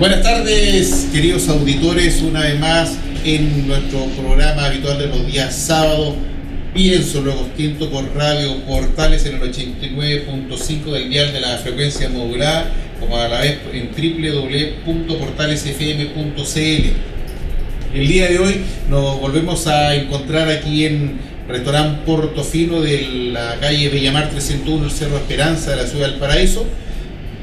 Buenas tardes, queridos auditores, una vez más en nuestro programa habitual de los días sábados. Pienso luego por Radio Portales en el 89.5 del dial de la frecuencia modulada, como a la vez en www.portalesfm.cl. El día de hoy nos volvemos a encontrar aquí en Restaurante Portofino de la calle Bellamar 301, el Cerro Esperanza de la ciudad del Paraíso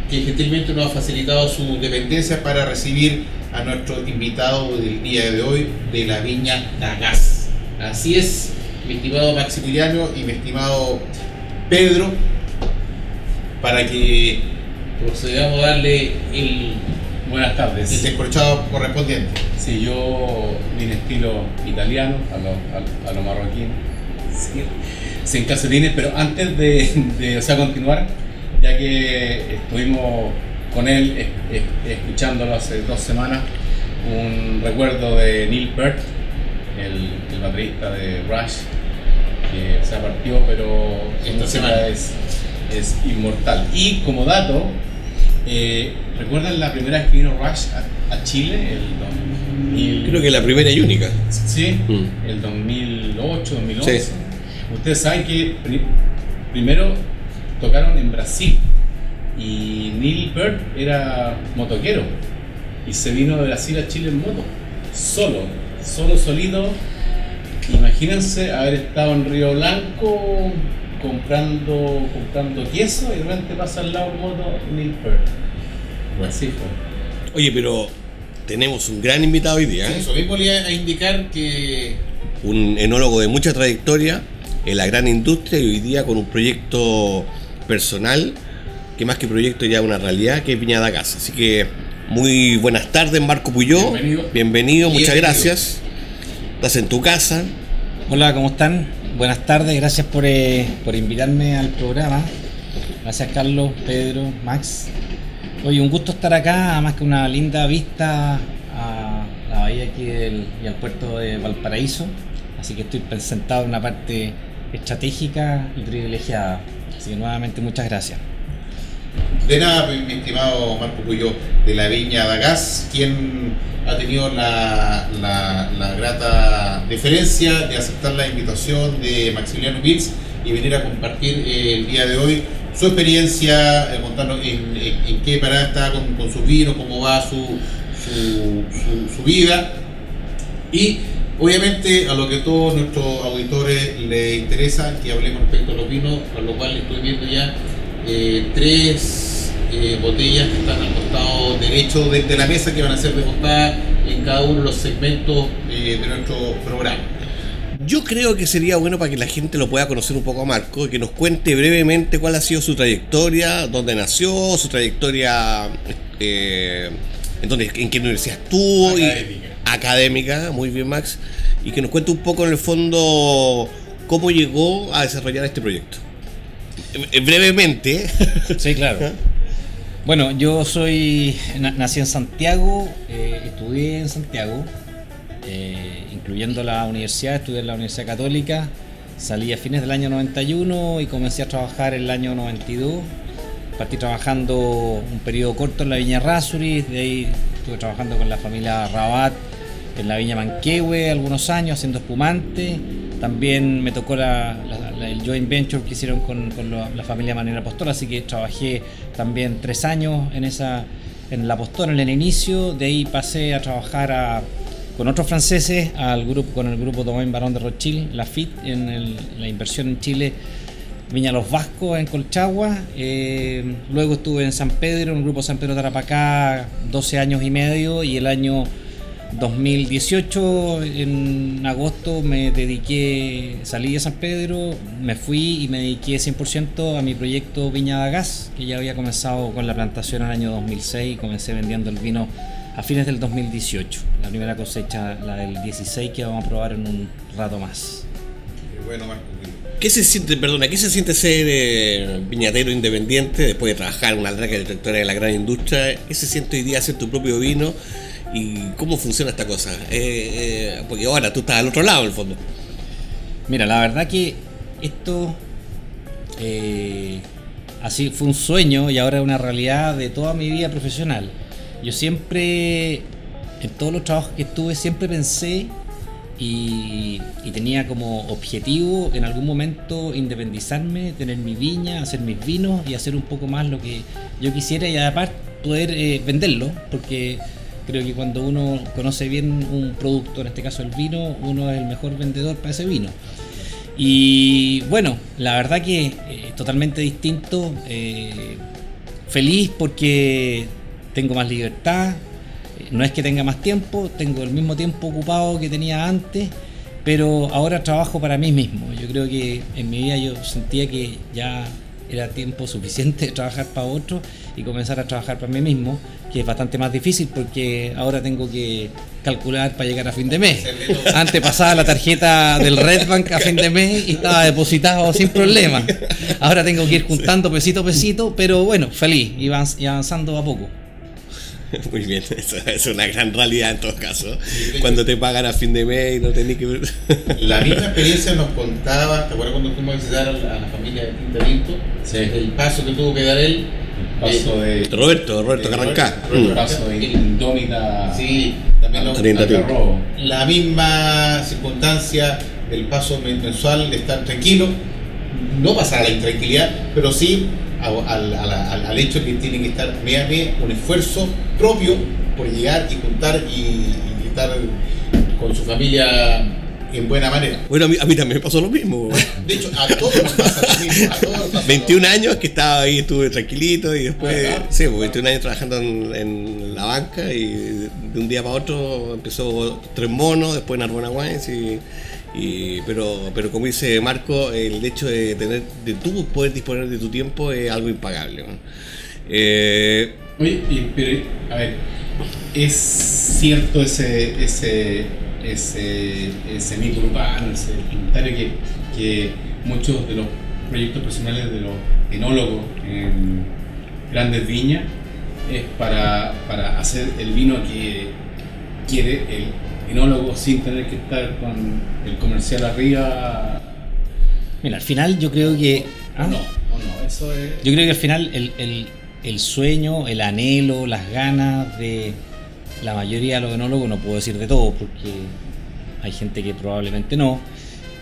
que gentilmente nos ha facilitado su dependencia para recibir a nuestro invitado del día de hoy de la Viña Dagas. Así es, mi estimado Maximiliano y mi estimado Pedro, para que procedamos a darle el, Buenas tardes. el descorchado correspondiente. Sí, yo vine estilo italiano, a lo, a, a lo marroquín, sí, sin calcetines, pero antes de, de o sea, continuar, ya que estuvimos con él es- es- escuchándolo hace dos semanas, un recuerdo de Neil Peart, el, el baterista de Rush, que se partió, pero su Esta semana. es, es inmortal. Y como dato, eh, ¿recuerdan la primera vez que vino Rush a, a Chile? El 2000, Creo que la primera y única. Sí, Mm. el 2008, 2011. Sí. Ustedes saben que pri- primero tocaron en Brasil y Neil Peart era motoquero y se vino de Brasil a Chile en moto, solo, solo solito. Imagínense haber estado en Río Blanco comprando, comprando queso y de repente pasa al lado en moto Neil Peart. Bueno. Así fue. Oye, pero tenemos un gran invitado hoy día, ¿eh? Eso mismo le a indicar que un enólogo de mucha trayectoria en la gran industria y hoy día con un proyecto personal que más que proyecto ya es una realidad que es Viñada Casa. Así que muy buenas tardes Marco Puyó, Bienvenido. bienvenido, muchas Bienvenido. gracias. Estás en tu casa, Hola, ¿cómo están? Buenas tardes, gracias por, eh, por invitarme al programa. Gracias Carlos, Pedro, Max. Oye, un gusto estar acá, además que una linda vista a la bahía aquí del- y al puerto de Valparaíso. Así que estoy sentado en una parte estratégica y privilegiada. Así nuevamente muchas gracias. De nada, mi estimado Marco Cuyo de la Viña Dagas, quien ha tenido la, la- grata deferencia de aceptar la invitación de Maximiliano Mills y venir a compartir eh, el día de hoy su experiencia, eh, en, qué parada está con, con sus vinos, cómo va su, su- su vida. Y obviamente a lo que todos nuestros auditores les interesa, que hablemos respecto a los vinos, con lo cual estoy viendo ya eh, tres eh, botellas que están al costado derecho de, de la mesa que van a ser degustadas en cada uno de los segmentos eh, de nuestro programa. Yo creo que sería bueno para que la gente lo pueda conocer un poco a Marco, que nos cuente brevemente cuál ha sido su trayectoria, dónde nació, su trayectoria, eh, en, dónde, en qué universidad estuvo, y- Académica. muy bien Max, y que nos cuente un poco en el fondo cómo llegó a desarrollar este proyecto. Eh, Brevemente. Sí, claro. Bueno, yo soy na- nací en Santiago, eh, estudié en Santiago, eh, incluyendo la universidad, estudié en la Universidad Católica, salí a fines del año 91 y comencé a trabajar en el año 92. Partí trabajando un periodo corto en la Viña Rasuri, de ahí estuve trabajando con la familia Rabat en la Viña Manquehue algunos años haciendo espumante. También me tocó la- el joint venture que hicieron con, con la, familia Manuel Apostol, así que trabajé también tres años en esa en la Apostol en el inicio. De ahí pasé a trabajar con otros franceses al grupo con el grupo Domaine Barón de Rothschild, la FIT, en el- la inversión en Chile Viña Los Vascos en Colchagua. eh, luego estuve en San Pedro, en el grupo San Pedro Tarapacá, 12 años y medio. Y el año 2018, en agosto, me dediqué, salí de San Pedro, me fui y me dediqué 100% a mi proyecto Viña da Gas, que ya había comenzado con la plantación en el año 2006 y comencé vendiendo el vino a fines del 2018. La primera cosecha, la del 16, que vamos a probar en un rato más. Bueno. ¿Qué se siente, perdona, qué se siente ser eh, viñatero independiente después de trabajar en una larga trayectoria de la gran industria? ¿Qué se siente hoy día hacer tu propio vino? ¿Y cómo funciona esta cosa? Eh, eh, porque ahora tú estás al otro lado, en el fondo. Mira, la verdad que esto eh, así fue un sueño y ahora es una realidad de toda mi vida profesional. Yo siempre, en todos los trabajos que estuve, siempre pensé y, tenía como objetivo en algún momento independizarme, tener mi viña, hacer mis vinos y hacer un poco más lo que yo quisiera y además poder venderlo, porque creo que cuando uno conoce bien un producto, en este caso el vino, uno es el mejor vendedor para ese vino. Y bueno, la verdad que eh, totalmente distinto. eh, feliz porque tengo más libertad. eh, No es que tenga más tiempo, tengo el mismo tiempo ocupado que tenía antes, pero ahora trabajo para mí mismo. Yo creo que en mi vida yo sentía que ya era tiempo suficiente de trabajar para otro y comenzar a trabajar para mí mismo, que es bastante más difícil porque ahora tengo que calcular para llegar a fin de mes. Antes pasaba la tarjeta del Redbank a fin de mes y estaba depositado sin problema. Ahora tengo que ir juntando pesito a pesito, pero bueno, feliz y avanz- y avanzando a poco. Muy bien, eso es una gran realidad en todo caso. Cuando te pagan a fin de mes y no tenés que... La misma experiencia nos contaba, ¿te acuerdas cuando fuimos a visitar a la, familia de Tinta? Sí. El paso que tuvo que dar él. Paso de. Roberto, Roberto Carrancá. Roberto El paso de Indómita. Sí, también lo, la misma circunstancia del paso men- mensual de estar tranquilo, no pasar a la intranquilidad, pero sí a- al, al- al hecho que tiene que estar mes a mes un esfuerzo propio por llegar y juntar y, y estar con su familia en buena manera. Bueno, a mí, a mí también me pasó lo mismo. De hecho, a todos nos pasa lo mismo. A todos nos pasa lo 21 años que estaba ahí, estuve tranquilito y después, sí, pues, 21 años trabajando en, en la banca y de un día para otro empezó tres monos, después en Arbona Wines y, y- pero, pero como dice Marco, el hecho de tener, de tú poder disponer de tu tiempo es algo impagable. ¿no? Eh, Oye, y- pero, a ver, ¿es cierto ese, ese, ese, ese mito urbano, ese comentario que, que muchos de los proyectos personales de los enólogos en grandes viñas es para, para hacer el vino que quiere el enólogo sin tener que estar con el comercial arriba? Mira, al final yo creo que... ¿O no? ¿O no? Eso es... Yo creo que al final el, el- el sueño, el anhelo, las ganas de la mayoría de los enólogos, no puedo decir de todo porque hay gente que probablemente no,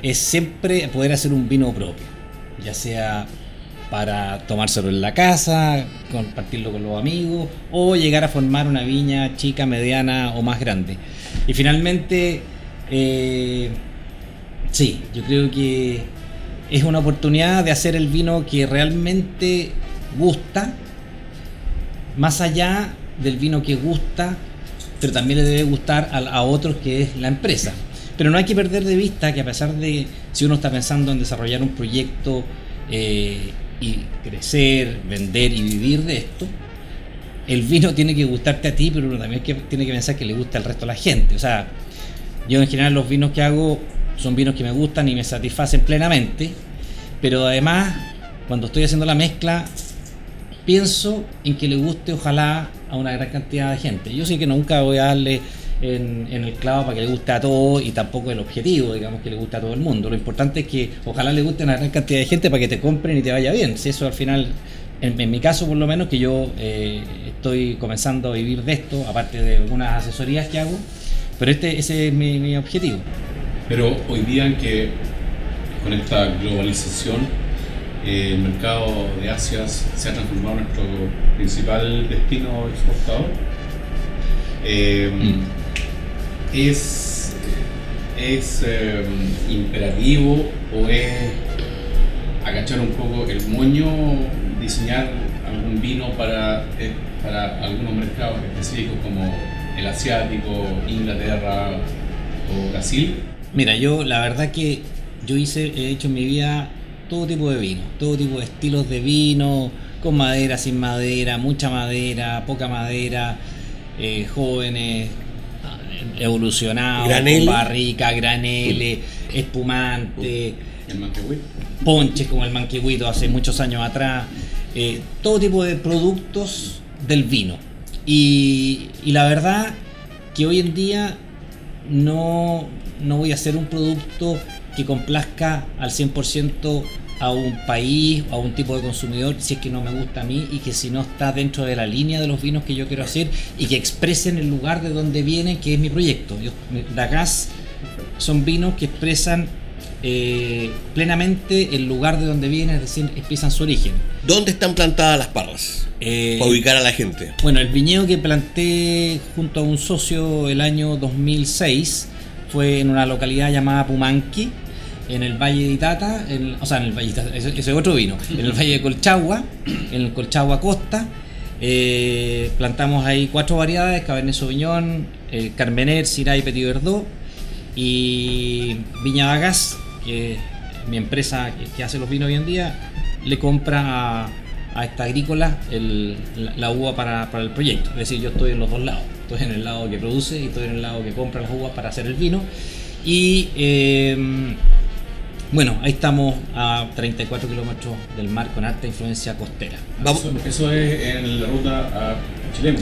es siempre poder hacer un vino propio, ya sea para tomárselo en la casa, compartirlo con los amigos o llegar a formar una viña chica, mediana o más grande. Y finalmente, eh, sí, yo creo que es una oportunidad de hacer el vino que realmente gusta, más allá del vino que gusta, pero también le debe gustar a, a otros que es la empresa. Pero no hay que perder de vista que a pesar de si uno está pensando en desarrollar un proyecto eh, y crecer, vender y vivir de esto, el vino tiene que gustarte a ti, pero uno también tiene que pensar que le gusta al resto de la gente. O sea, yo en general los vinos que hago son vinos que me gustan y me satisfacen plenamente, pero además cuando estoy haciendo la mezcla pienso en que le guste ojalá a una gran cantidad de gente. Yo sé que nunca voy a darle en, en el clavo para que le guste a todos y tampoco el objetivo, digamos, que le guste a todo el mundo. Lo importante es que ojalá le guste a una gran cantidad de gente para que te compren y te vaya bien. Si eso al final, en, mi caso por lo menos, que yo eh, estoy comenzando a vivir de esto, aparte de algunas asesorías que hago, pero este ese es mi, mi objetivo. Pero hoy día que con esta globalización eh, el mercado de Asia se ha transformado en nuestro principal destino exportador, eh, es, es eh, imperativo o es agachar un poco el moño, diseñar algún vino para, eh, para algunos mercados específicos como el asiático, Inglaterra o Brasil? Mira, yo la verdad que yo hice, he hecho en mi vida todo tipo de vino, todo tipo de estilos de vino, con madera, sin madera, mucha madera, poca madera, eh, jóvenes, evolucionados, Granele. con barrica, granele, espumante, El manquehuit. ponches como el manquehuito hace muchos años atrás, eh, todo tipo de productos del vino. Y, y la verdad que hoy en día no, no voy a hacer un producto que complazca al 100% a un país o a un tipo de consumidor si es que no me gusta a mí y que si no está dentro de la línea de los vinos que yo quiero hacer y que expresen el lugar de donde viene, que es mi proyecto. Yo, Dagas son vinos que expresan eh, plenamente el lugar de donde viene, es decir, expresan su origen. ¿Dónde están plantadas las parras? Eh, Para ubicar a la gente. bueno, el viñedo que planté junto a un socio el año 2006 fue en una localidad llamada Pumanqui, en el Valle de Itata, o sea, en el Valle de Itata, ese, ese es otro vino, en el Valle de Colchagua, en el Colchagua Costa. Eh, plantamos ahí cuatro variedades, Cabernet Sauvignon, eh, Carmener, Syrah y Petit Verdot y Viña Dagas, que mi empresa que, hace los vinos hoy en día, le compra a, esta agrícola la uva para, para el proyecto. Es decir, yo estoy en los dos lados. Estoy en el lado que produce y estoy en el lado que compra las uvas para hacer el vino. Y eh, bueno, ahí estamos a 34 kilómetros del mar con alta influencia costera. Vamos- Eso, eso es en la ruta a Chilemu.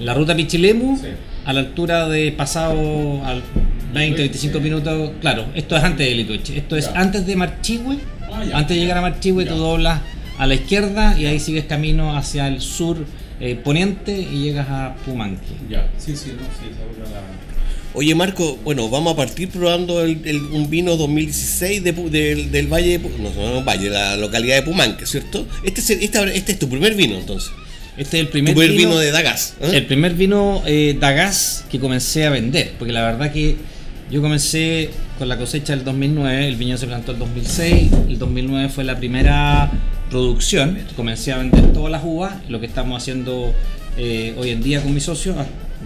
La ruta Pichilemu, Sí. a la altura de pasado al 20-25 minutos, claro, esto es antes de Litueche, esto es Ya. antes de Marchihue, Ah, antes de llegar a Marchihue tú doblas a la izquierda y ahí sigues camino hacia el sur eh, poniente y llegas a Pumanque. Ya, sí, sí, no, sí, esa la. Oye Marco, bueno, vamos a partir probando el, el- un vino 2016 de Pu- del, del Valle de no, no, no, Valle, la localidad de Pumanque, ¿cierto? Este es, esta- este es tu primer vino entonces. Este es el Tu primer, primer vino, de Dagas. ¿eh? El primer vino eh, Dagas que comencé a vender, porque la verdad que yo comencé con la cosecha del 2009, el viñedo se plantó el 2006, el 2009 fue la primera producción, comencé a vender todas las uvas, lo que estamos haciendo eh, hoy en día con mis socios,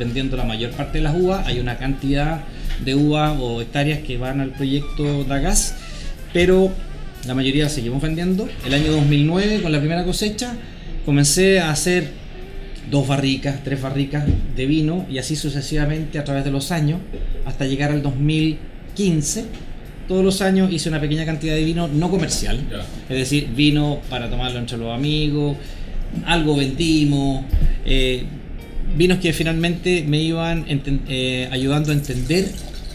vendiendo la mayor parte de las uvas, hay una cantidad de uvas o hectáreas que van al proyecto Dagas, pero la mayoría seguimos vendiendo. El año 2009, con la primera cosecha, comencé a hacer dos barricas, tres barricas de vino y así sucesivamente a través de los años hasta llegar al 2015. Todos los años hice una pequeña cantidad de vino no comercial, es decir, vino para tomarlo entre los amigos, algo vendimos, eh, vinos que finalmente me iban eh, ayudando a entender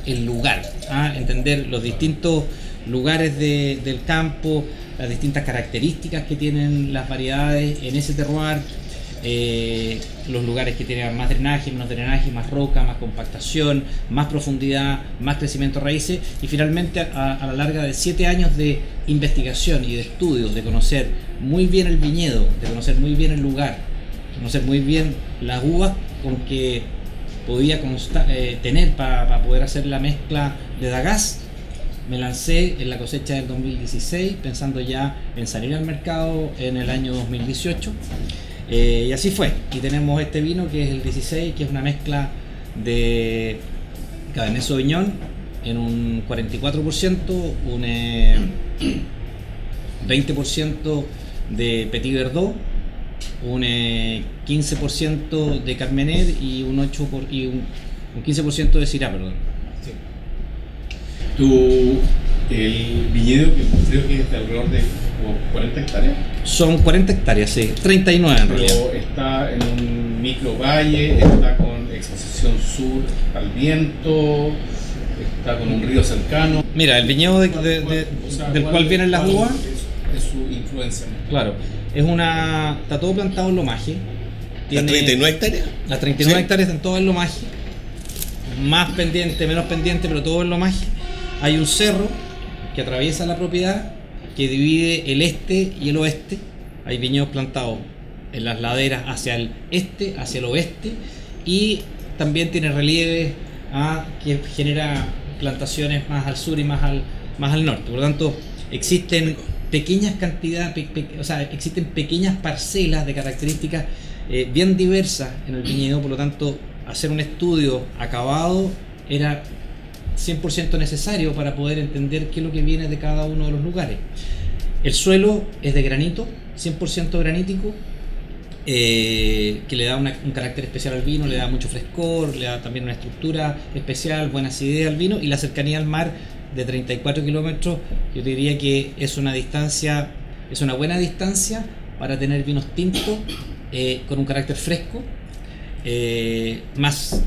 el lugar, a entender los distintos lugares de- del campo, las distintas características que tienen las variedades en ese terroir, eh, los lugares que tienen más drenaje, menos drenaje, más roca, más compactación, más profundidad, más crecimiento de raíces y finalmente a, a la larga de siete años de investigación y de estudios, de conocer muy bien el viñedo, de conocer muy bien el lugar, conocer muy bien las uvas con que podía consta- eh, tener para poder hacer la mezcla de Dagas. Me lancé en la cosecha del 2016 pensando ya en salir al mercado en el año 2018. Eh, y así fue. Y tenemos este vino que es el 16, que es una mezcla de Cabernet Sauvignon en un 44%, un eh, 20% de Petit Verdot, un eh, 15% de Carmener y un 8 por- y un, un 15% de Syrah, perdón. Tu, el viñedo que creo que es de alrededor de como 40 hectáreas, Son 40 hectáreas, sí, 39 en realidad. pero está en un micro valle, está con exposición sur al viento, está con un río cercano. Mira, el viñedo de- de- de- O sea, del cual vienen las cuál uvas, Es, es su influencia. claro, es una. Está todo plantado en lomaje. ¿Las 39 hectáreas? Las 39 Sí. hectáreas están todas en lomaje. Más pendiente, menos pendiente, pero todo en lomaje. Hay un cerro que atraviesa la propiedad que divide el este y el oeste. Hay viñedos plantados en las laderas hacia el este, hacia el oeste. Y también tiene relieve ah, que genera plantaciones más al sur y más al, más al norte. Por lo tanto, existen pequeñas cantidades, o sea, existen pequeñas parcelas de características eh, bien diversas en el viñedo, por lo tanto, hacer un estudio acabado era 100% necesario para poder entender qué es lo que viene de cada uno de los lugares. El suelo es de granito, 100% granítico, eh, que le da un carácter especial al vino, le da mucho frescor, le da también una estructura especial, buena acidez al vino y la cercanía al mar de 34 kilómetros, yo diría que es una distancia, es una buena distancia para tener vinos tintos eh, con un carácter fresco. Eh, más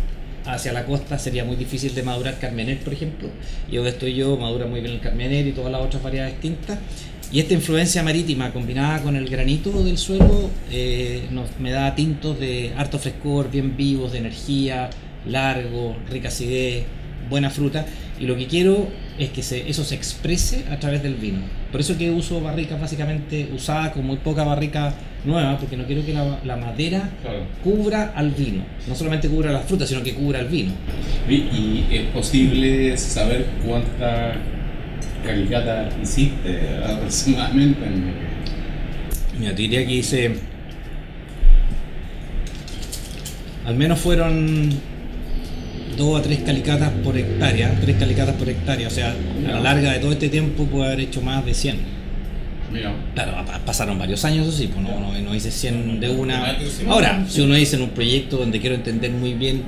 hacia la costa sería muy difícil de madurar Carmener, por ejemplo, y donde estoy yo madura muy bien el Carmener y todas las otras variedades tintas. Y esta influencia marítima combinada con el granito del suelo eh, nos, me da tintos de harto frescor, bien vivos, de energía, largo, rica acidez, buena fruta. Y lo que quiero es que se- eso se exprese a través del vino. Por eso que uso barricas básicamente usadas con muy poca barrica nueva, porque no quiero que la, la madera Claro. cubra al vino. No solamente cubra la fruta, sino que cubra al vino. Y, y es posible saber cuánta calicata hiciste aproximadamente. Mira, te diría que hice. Al menos fueron dos a tres calicatas por hectárea, tres calicatas por hectárea, o sea, a la larga de todo este tiempo puedo haber hecho más de 100. Mira, Claro, pa- pasaron varios años, eso sí, pues no, no, no hice 100 de una. Ahora, si uno dice en un proyecto donde quiero entender muy bien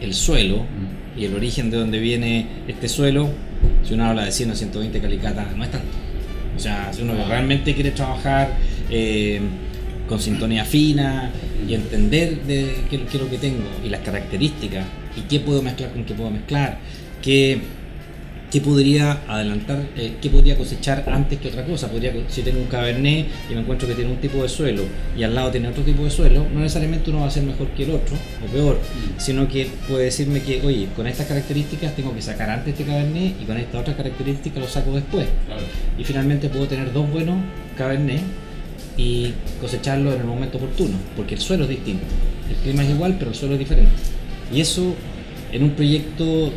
el suelo y el origen de donde viene este suelo, si uno habla de 100 o 120 calicatas, no es tanto. O sea, si uno realmente quiere trabajar eh, con sintonía fina y entender de qué, qué es lo que tengo y las características y qué puedo mezclar con qué puedo mezclar, qué, qué podría adelantar, eh, qué podría cosechar antes que otra cosa. Podría, si tengo un cabernet y me encuentro que tiene un tipo de suelo y al lado tiene otro tipo de suelo, no necesariamente uno va a ser mejor que el otro o peor, sino que puede decirme que, oye, con estas características tengo que sacar antes este cabernet y con estas otras características lo saco después. claro. Y finalmente puedo tener dos buenos cabernet y cosecharlo en el momento oportuno, porque el suelo es distinto. El clima es igual, pero el suelo es diferente. Y eso en un proyecto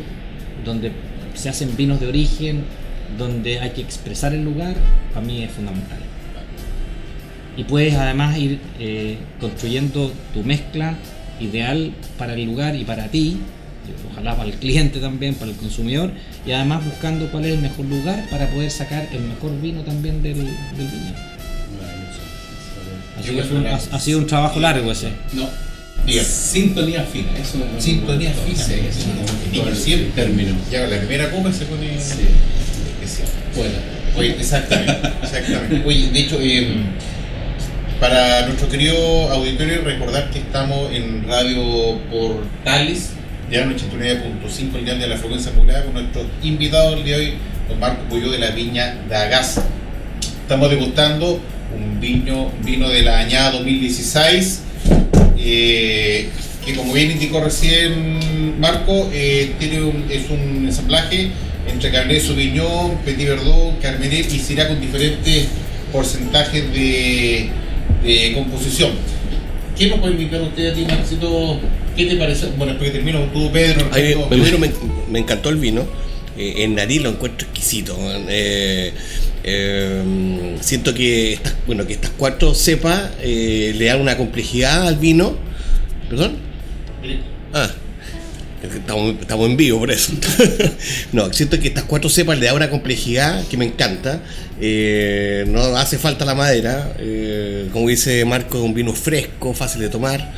donde se hacen vinos de origen, donde hay que expresar el lugar, para mí es fundamental. Y puedes además ir eh, construyendo tu mezcla ideal para el lugar y para ti, ojalá para el cliente también, para el consumidor, y además buscando cuál es el mejor lugar para poder sacar el mejor vino también del, del viñedo. Así que fue un- ha, ha sido un trabajo largo ese. No. Diga. Sintonía fina, eso es Sintonía fina. Sí, eso es término. Ya la primera copa se pone Sí. especial. Bueno, Oye, exactamente, exactamente. Oye, de hecho, eh, para nuestro querido auditorio, recordar que estamos en Radio Portales, ya en 89.5, el día de la frecuencia modulada, con nuestro invitado el día de hoy, don Marco Puyo de la Viña Dagas. Estamos degustando un vino, vino de la añada 2016, eh, que como bien indicó recién Marco, eh, tiene un, es un ensamblaje entre Cabernet Sauvignon, Petit Verdot, Carmenet y Syrah con diferentes porcentajes de, de composición. ¿Qué nos puede indicar usted a ti, Marcito? ¿Qué te parece? Bueno, después que termino tú, Pedro. Vino- me- me encantó el vino. Eh, en nariz lo encuentro exquisito. Eh, eh, siento que estas, bueno, que estas cuatro cepas le dan una complejidad al vino. ¿Perdón? Ah, estamos, en vivo por eso. no, siento que estas cuatro cepas le dan una complejidad que me encanta. No hace falta la madera. como dice Marco, es un vino fresco, fácil de tomar.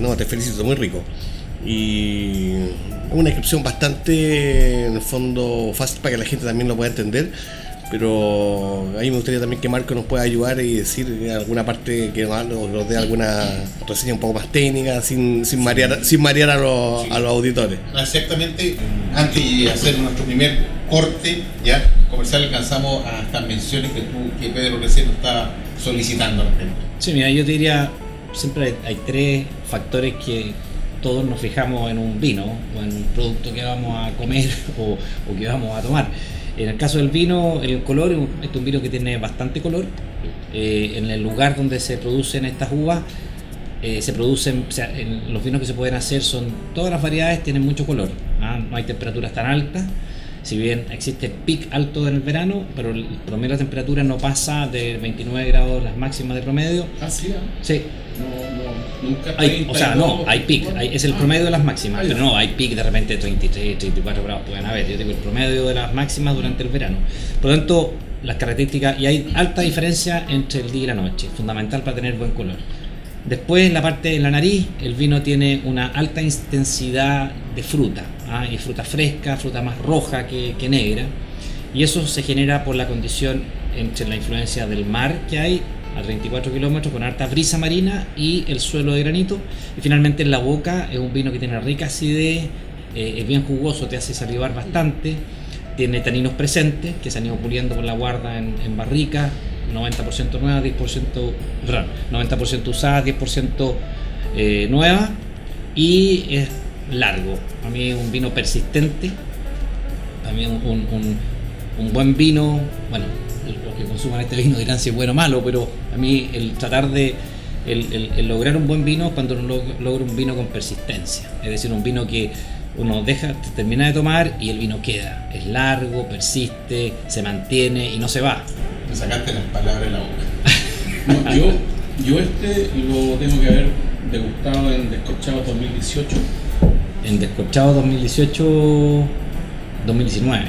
No, te felicito, muy rico. Y una descripción bastante, en el fondo, fácil para que la gente también lo pueda entender. Pero a mí me gustaría también que Marco nos pueda ayudar y decir alguna parte que nos, nos dé alguna reseña un poco más técnica, sin, sin marear, sin marear a, los, a los auditores. Exactamente, antes de hacer nuestro primer corte ya comercial alcanzamos a estas menciones que tú, que Pedro recién nos está solicitando. Sí, mira, yo te diría, siempre hay, hay tres factores que todos nos fijamos en un vino o en un producto que vamos a comer o, que vamos a tomar. En el caso del vino, el color, este es un vino que tiene bastante color. Eh, en el lugar donde se producen estas uvas, eh, se producen, o sea, los vinos que se pueden hacer son, todas las variedades tienen mucho color, ¿ah? no hay temperaturas tan altas, si bien existe pic alto en el verano, pero el promedio de la temperatura no pasa de 29 grados las máximas de promedio. Ah, sí, ah. Sí, No, no, nunca. hay, o sea, no, 32. hay pic, hay- es el promedio de las máximas, Ah, pero no, hay pic de repente 33, 34 grados pueden haber, yo digo el promedio de las máximas durante el verano. Por lo tanto, las características, y hay alta diferencia entre el día y la noche, fundamental para tener buen color. Después, en la parte de la nariz, el vino tiene una alta intensidad de fruta, ¿ah? fruta fresca, fruta más roja que, que negra, y eso se genera por la condición entre la influencia del mar que hay a 34 kilómetros con harta brisa marina y el suelo de granito. Y finalmente en la boca es un vino que tiene rica acidez, eh, es bien jugoso, te hace salivar bastante, tiene taninos presentes que se han ido puliendo por la guarda en, en barrica, 90% nueva, 10%, perdón, 90% usada, 10% eh, nueva y es largo. A mí es un vino persistente, también un, un- un buen vino, bueno, los que consuman este vino dirán si es bueno o malo, pero a mí el tratar de el, lograr un buen vino es cuando uno log- logra un vino con persistencia, es decir, un vino que uno deja, termina de tomar y el vino queda, es largo, persiste, se mantiene y no se va. Me sacaste las palabras de la boca. Yo, yo este lo tengo que haber degustado en Descorchado 2018. En Descorchado 2018, 2019.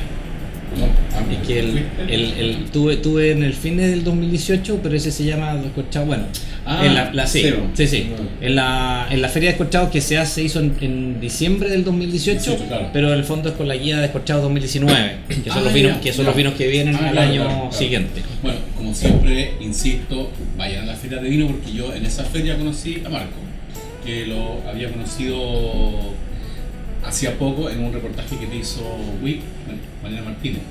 No, ah, Es que el, el, el- tuve, tuve en el fin del 2018, pero ese se llama Descorchado, bueno, Ah, en la, la- sí, cero. sí, sí. No. En la, en la feria de Descorchado que se hace, hizo en, en diciembre del 2018, 18, claro. pero en el fondo es con la guía de Descorchado 2019, que son, Ah, los, vinos, ya, que, son ya. los vinos que vienen Ah, al claro, año claro. siguiente. Bueno, como siempre, insisto, vayan a la feria de vino porque yo en esa feria conocí a Marco, que lo había conocido hacía poco en un reportaje que te hizo WIC, Mariana Martínez.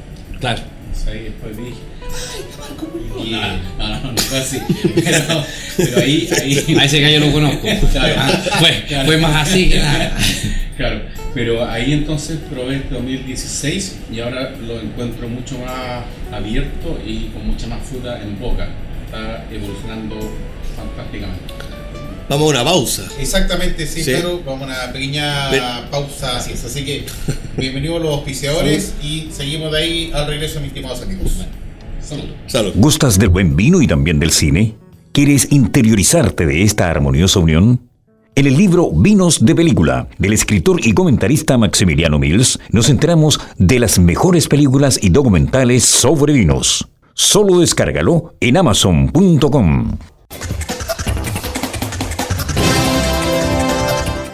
Claro. Entonces ahí después dije, ¡ay, Marco Puyol! No, no, no, no fue así. Pero, pero ahí, ahí. A ese gallo lo conozco. Claro. Ah, fue, Claro. fue más así que nada. Claro, pero ahí entonces probé este 2016 y ahora lo encuentro mucho más abierto y con mucha más fruta en boca. Está evolucionando fantásticamente. Vamos a una pausa. Exactamente, sí, Sí. claro. Vamos a una pequeña Ven. pausa. Así, es. así que bienvenidos los auspiciadores y seguimos de ahí al regreso, mis estimados amigos. Salud. Salud. ¿Gustas del buen vino y también del cine? ¿Quieres interiorizarte de esta armoniosa unión? En el libro Vinos de Película, del escritor y comentarista Maximiliano Mills, nos enteramos de las mejores películas y documentales sobre vinos. Solo descárgalo en amazon.com.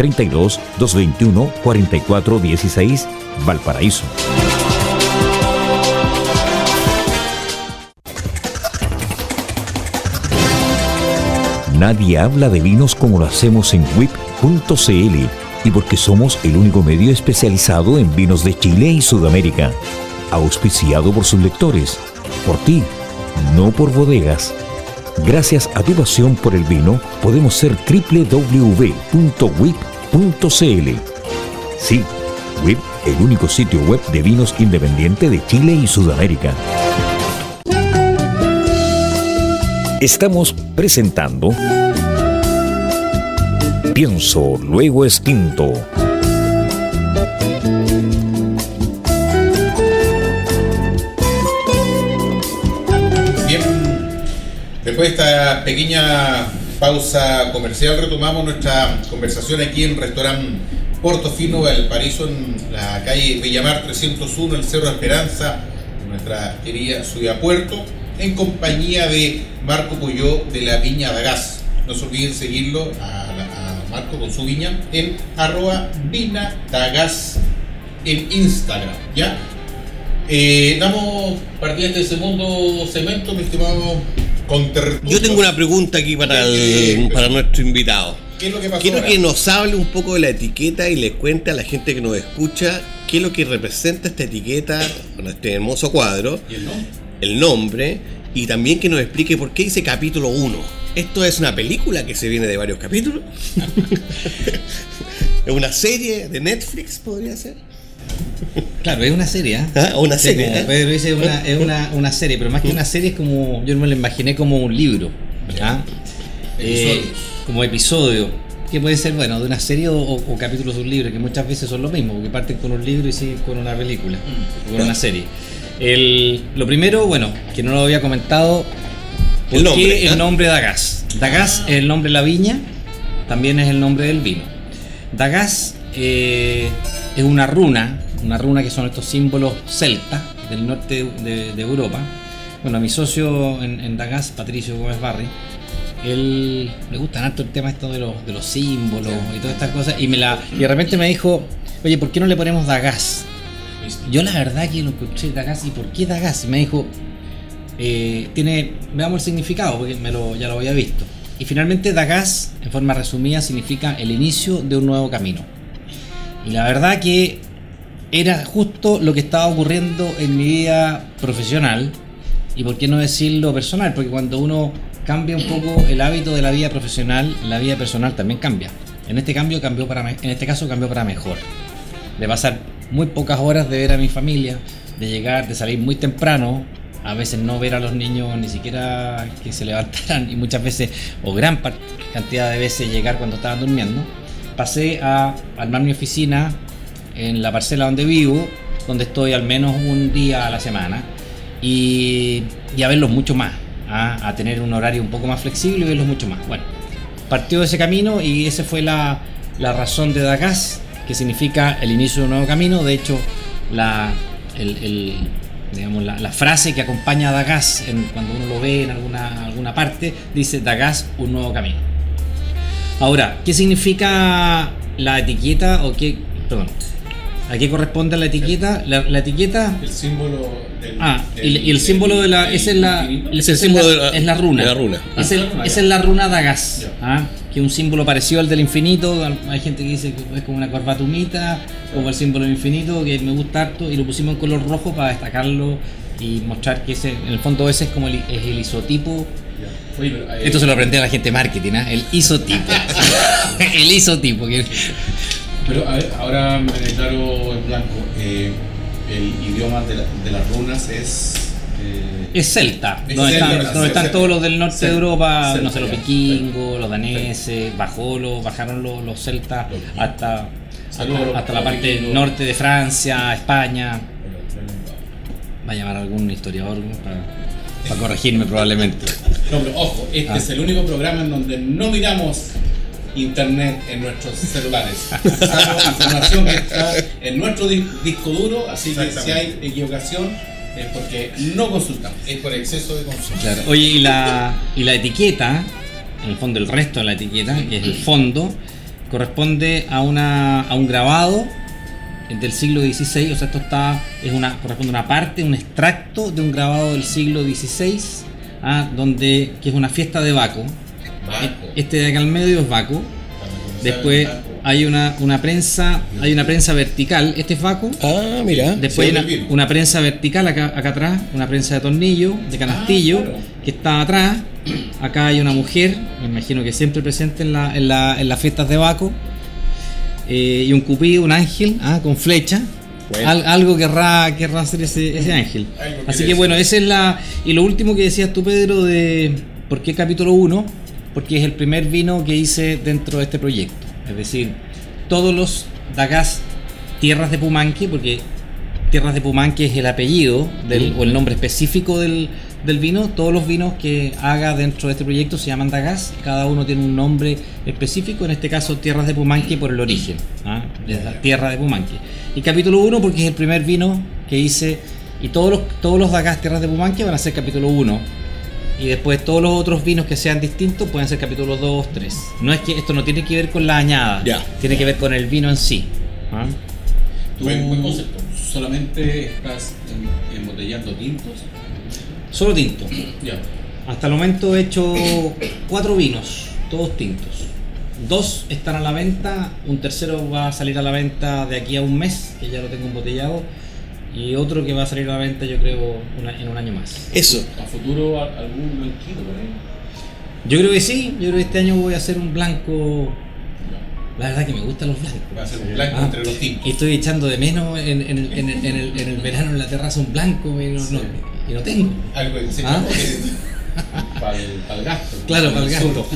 32 221 44 16, Valparaíso. Nadie habla de vinos como lo hacemos en WIP.cl y porque somos el único medio especializado en vinos de Chile y Sudamérica. Auspiciado por sus lectores, por ti, no por bodegas. Gracias a tu pasión por el vino, podemos ser www.wip.cl. Sí, WIP, el único sitio web de vinos independiente de Chile y Sudamérica. Estamos presentando Pienso, luego extinto. Bien, después de esta pequeña pausa comercial retomamos nuestra conversación aquí en restaurante Portofino Valparaíso en la calle Villamar 301, el Cerro Esperanza, en nuestra querida ciudad Puerto, en compañía de Marco Puyó de la Viña Dagas. No se olviden seguirlo a, Marco con su viña en arroba en Instagram, ¿ya? Eh, damos partida a este segundo segmento, mi estimado. Yo tengo una pregunta aquí para, el- para nuestro invitado. ¿Qué es lo que pasó? Quiero ahora? que nos hable un poco de la etiqueta y le cuente a la gente que nos escucha qué es lo que representa esta etiqueta, bueno, este hermoso cuadro, ¿Y el nombre? el nombre, y también que nos explique por qué dice capítulo 1. ¿Esto es una película que se viene de varios capítulos? ¿Es una serie de Netflix, podría ser? Claro, es una serie. ¿ah? Ah, una Sí, serie, como ¿eh? Pedro dice, es una, es una, una serie, pero más que una serie es como, yo me lo imaginé como un libro, ¿ah? Eh, como episodio, que puede ser, bueno, de una serie o, o capítulos de un libro, que muchas veces son lo mismo, porque parten con un libro y siguen con una película, o con una serie. El, lo primero, bueno, que no lo había comentado, ¿por El nombre, qué el nombre Dagas? Dagas es el nombre de la viña, también es el nombre del vino. Dagas eh, es una runa, una runa que son estos símbolos celtas del norte de, de Europa. Bueno, a mi socio en, en Dagas, Patricio Gómez Barri, él le gusta harto el tema esto de los, de los símbolos y todas estas cosas. Y, me la, y de repente me dijo, oye, ¿por qué no le ponemos Dagas? Yo la verdad que lo escuché Dagas, ¿y por qué Dagas? Y me dijo, eh, tiene, veamos el significado, porque me lo, ya lo había visto. Y finalmente Dagas, en forma resumida, significa el inicio de un nuevo camino. La verdad que era justo lo que estaba ocurriendo en mi vida profesional y por qué no decirlo personal, porque cuando uno cambia un poco el hábito de la vida profesional, la vida personal también cambia. En este cambio cambió para en este caso cambió para mejor. De pasar muy pocas horas de ver a mi familia, de llegar, de salir muy temprano, a veces no ver a los niños ni siquiera que se levantaran y muchas veces o gran cantidad de veces llegar cuando estaban durmiendo. Pasé a armar mi oficina en la parcela donde vivo, donde estoy al menos un día a la semana, y, y a verlos mucho más, a, a tener un horario un poco más flexible y verlos mucho más. Bueno, partió de ese camino y esa fue la, la razón de Dagas, que significa el inicio de un nuevo camino. De hecho, la, el- digamos, la, frase que acompaña a Dagas cuando uno lo ve en alguna, alguna parte dice Dagas, un nuevo camino. Ahora, ¿qué significa la etiqueta o qué, perdón, a qué corresponde la etiqueta? La, la etiqueta El símbolo del. Ah, del- y, y el símbolo de la. del Esa es la. Es el símbolo de la- es la runa. de la runa. Es Ah, el- la runa, esa es la runa Dagas. Ya. ah, Que es un símbolo parecido al del infinito. Hay gente que dice que es como una corbatumita, como el símbolo del infinito, que me gusta harto. Y lo pusimos en color rojo para destacarlo y mostrar que ese, en el fondo ese es como el, es el isotipo. Ya. Oye, pero, eh, Esto se lo aprendí a la gente de marketing, ¿ah? el isotipo. el isotipo. Que, Pero a ver, ahora me declaro en blanco. Eh, el idioma de, la- de las runas es. eh, Es celta, Es donde, celta, están, celta, donde están celta. todos los del norte de Europa, no sé, los vikingos, los daneses, bajó los, bajaron los, los celtas hasta, Saludos a hasta la a parte vikingos. norte de Francia, España. Va a llamar algún historiador para, para corregirme probablemente. No, pero ojo, este Ah. es el único programa en donde no miramos internet en nuestros celulares. Información que está en nuestro di- disco duro, así que si hay equivocación es porque no consultamos. Es por exceso de consumo. Claro. Oye, y la, y la etiqueta, en el fondo el resto de la etiqueta, que es el fondo, corresponde a, una, a un grabado del siglo XVI, o sea, esto está, es una, corresponde a una parte, un extracto de un grabado del siglo XVI, ah, donde, que es una fiesta de Baco. Marco. Este de acá al medio es Baco. Después hay una, una prensa, hay una prensa vertical, este es Baco. Ah, mira. Después Sí, hay una, una prensa vertical acá, acá atrás, una prensa de tornillo, de canastillo, Ah, claro. que está atrás. Acá hay una mujer, me imagino que siempre presente en, la- en la- en las fiestas de Baco. Eh, y un cupido, un ángel, ah, con flecha. Bueno. Al- algo querrá, querrá hacer ese, ese ángel. Así que bueno, esa es la. Y lo último que decías tú, Pedro, de por qué capítulo 1, porque es el primer vino que hice dentro de este proyecto. Es decir, todos los Dagas Tierras de Pumanque, porque Tierras de Pumanque es el apellido del, o el nombre específico del, del vino. Todos los vinos que haga dentro de este proyecto se llaman Dagas. Cada uno tiene un nombre específico. En este caso, Tierras de Pumanque por el origen. ¿ah? Es la tierra de Pumanque. Y capítulo 1 porque es el primer vino que hice. Y todos los, todos los Dagas Tierras de Pumanque van a ser capítulo 1. Y después todos los otros vinos que sean distintos pueden ser capítulo 2, 3. No es que esto no tiene que ver con la añada. Ya. Tiene que ver con el vino en sí. ¿ah? Tú Buen- buen concepto. Solamente estás em- embotellando tintos. Solo tinto. Ya. Hasta el momento he hecho cuatro vinos, todos tintos. dos están a la venta, un tercero va a salir a la venta de aquí a un mes, que ya lo tengo embotellado, y otro que va a salir a la venta yo creo una- en un año más. Eso. ¿A futuro algún blanquito por ahí? Yo creo que sí, yo creo que este año voy a hacer un blanco, la verdad que me gustan los blancos. Va a ser un blanco Ah, entre los cinco. Y estoy echando de menos en, en el, en el- en el- en el verano en la terraza un blanco y no, no- y no tengo. Algo se Ah. Para el, gasto. Claro, para el gasto.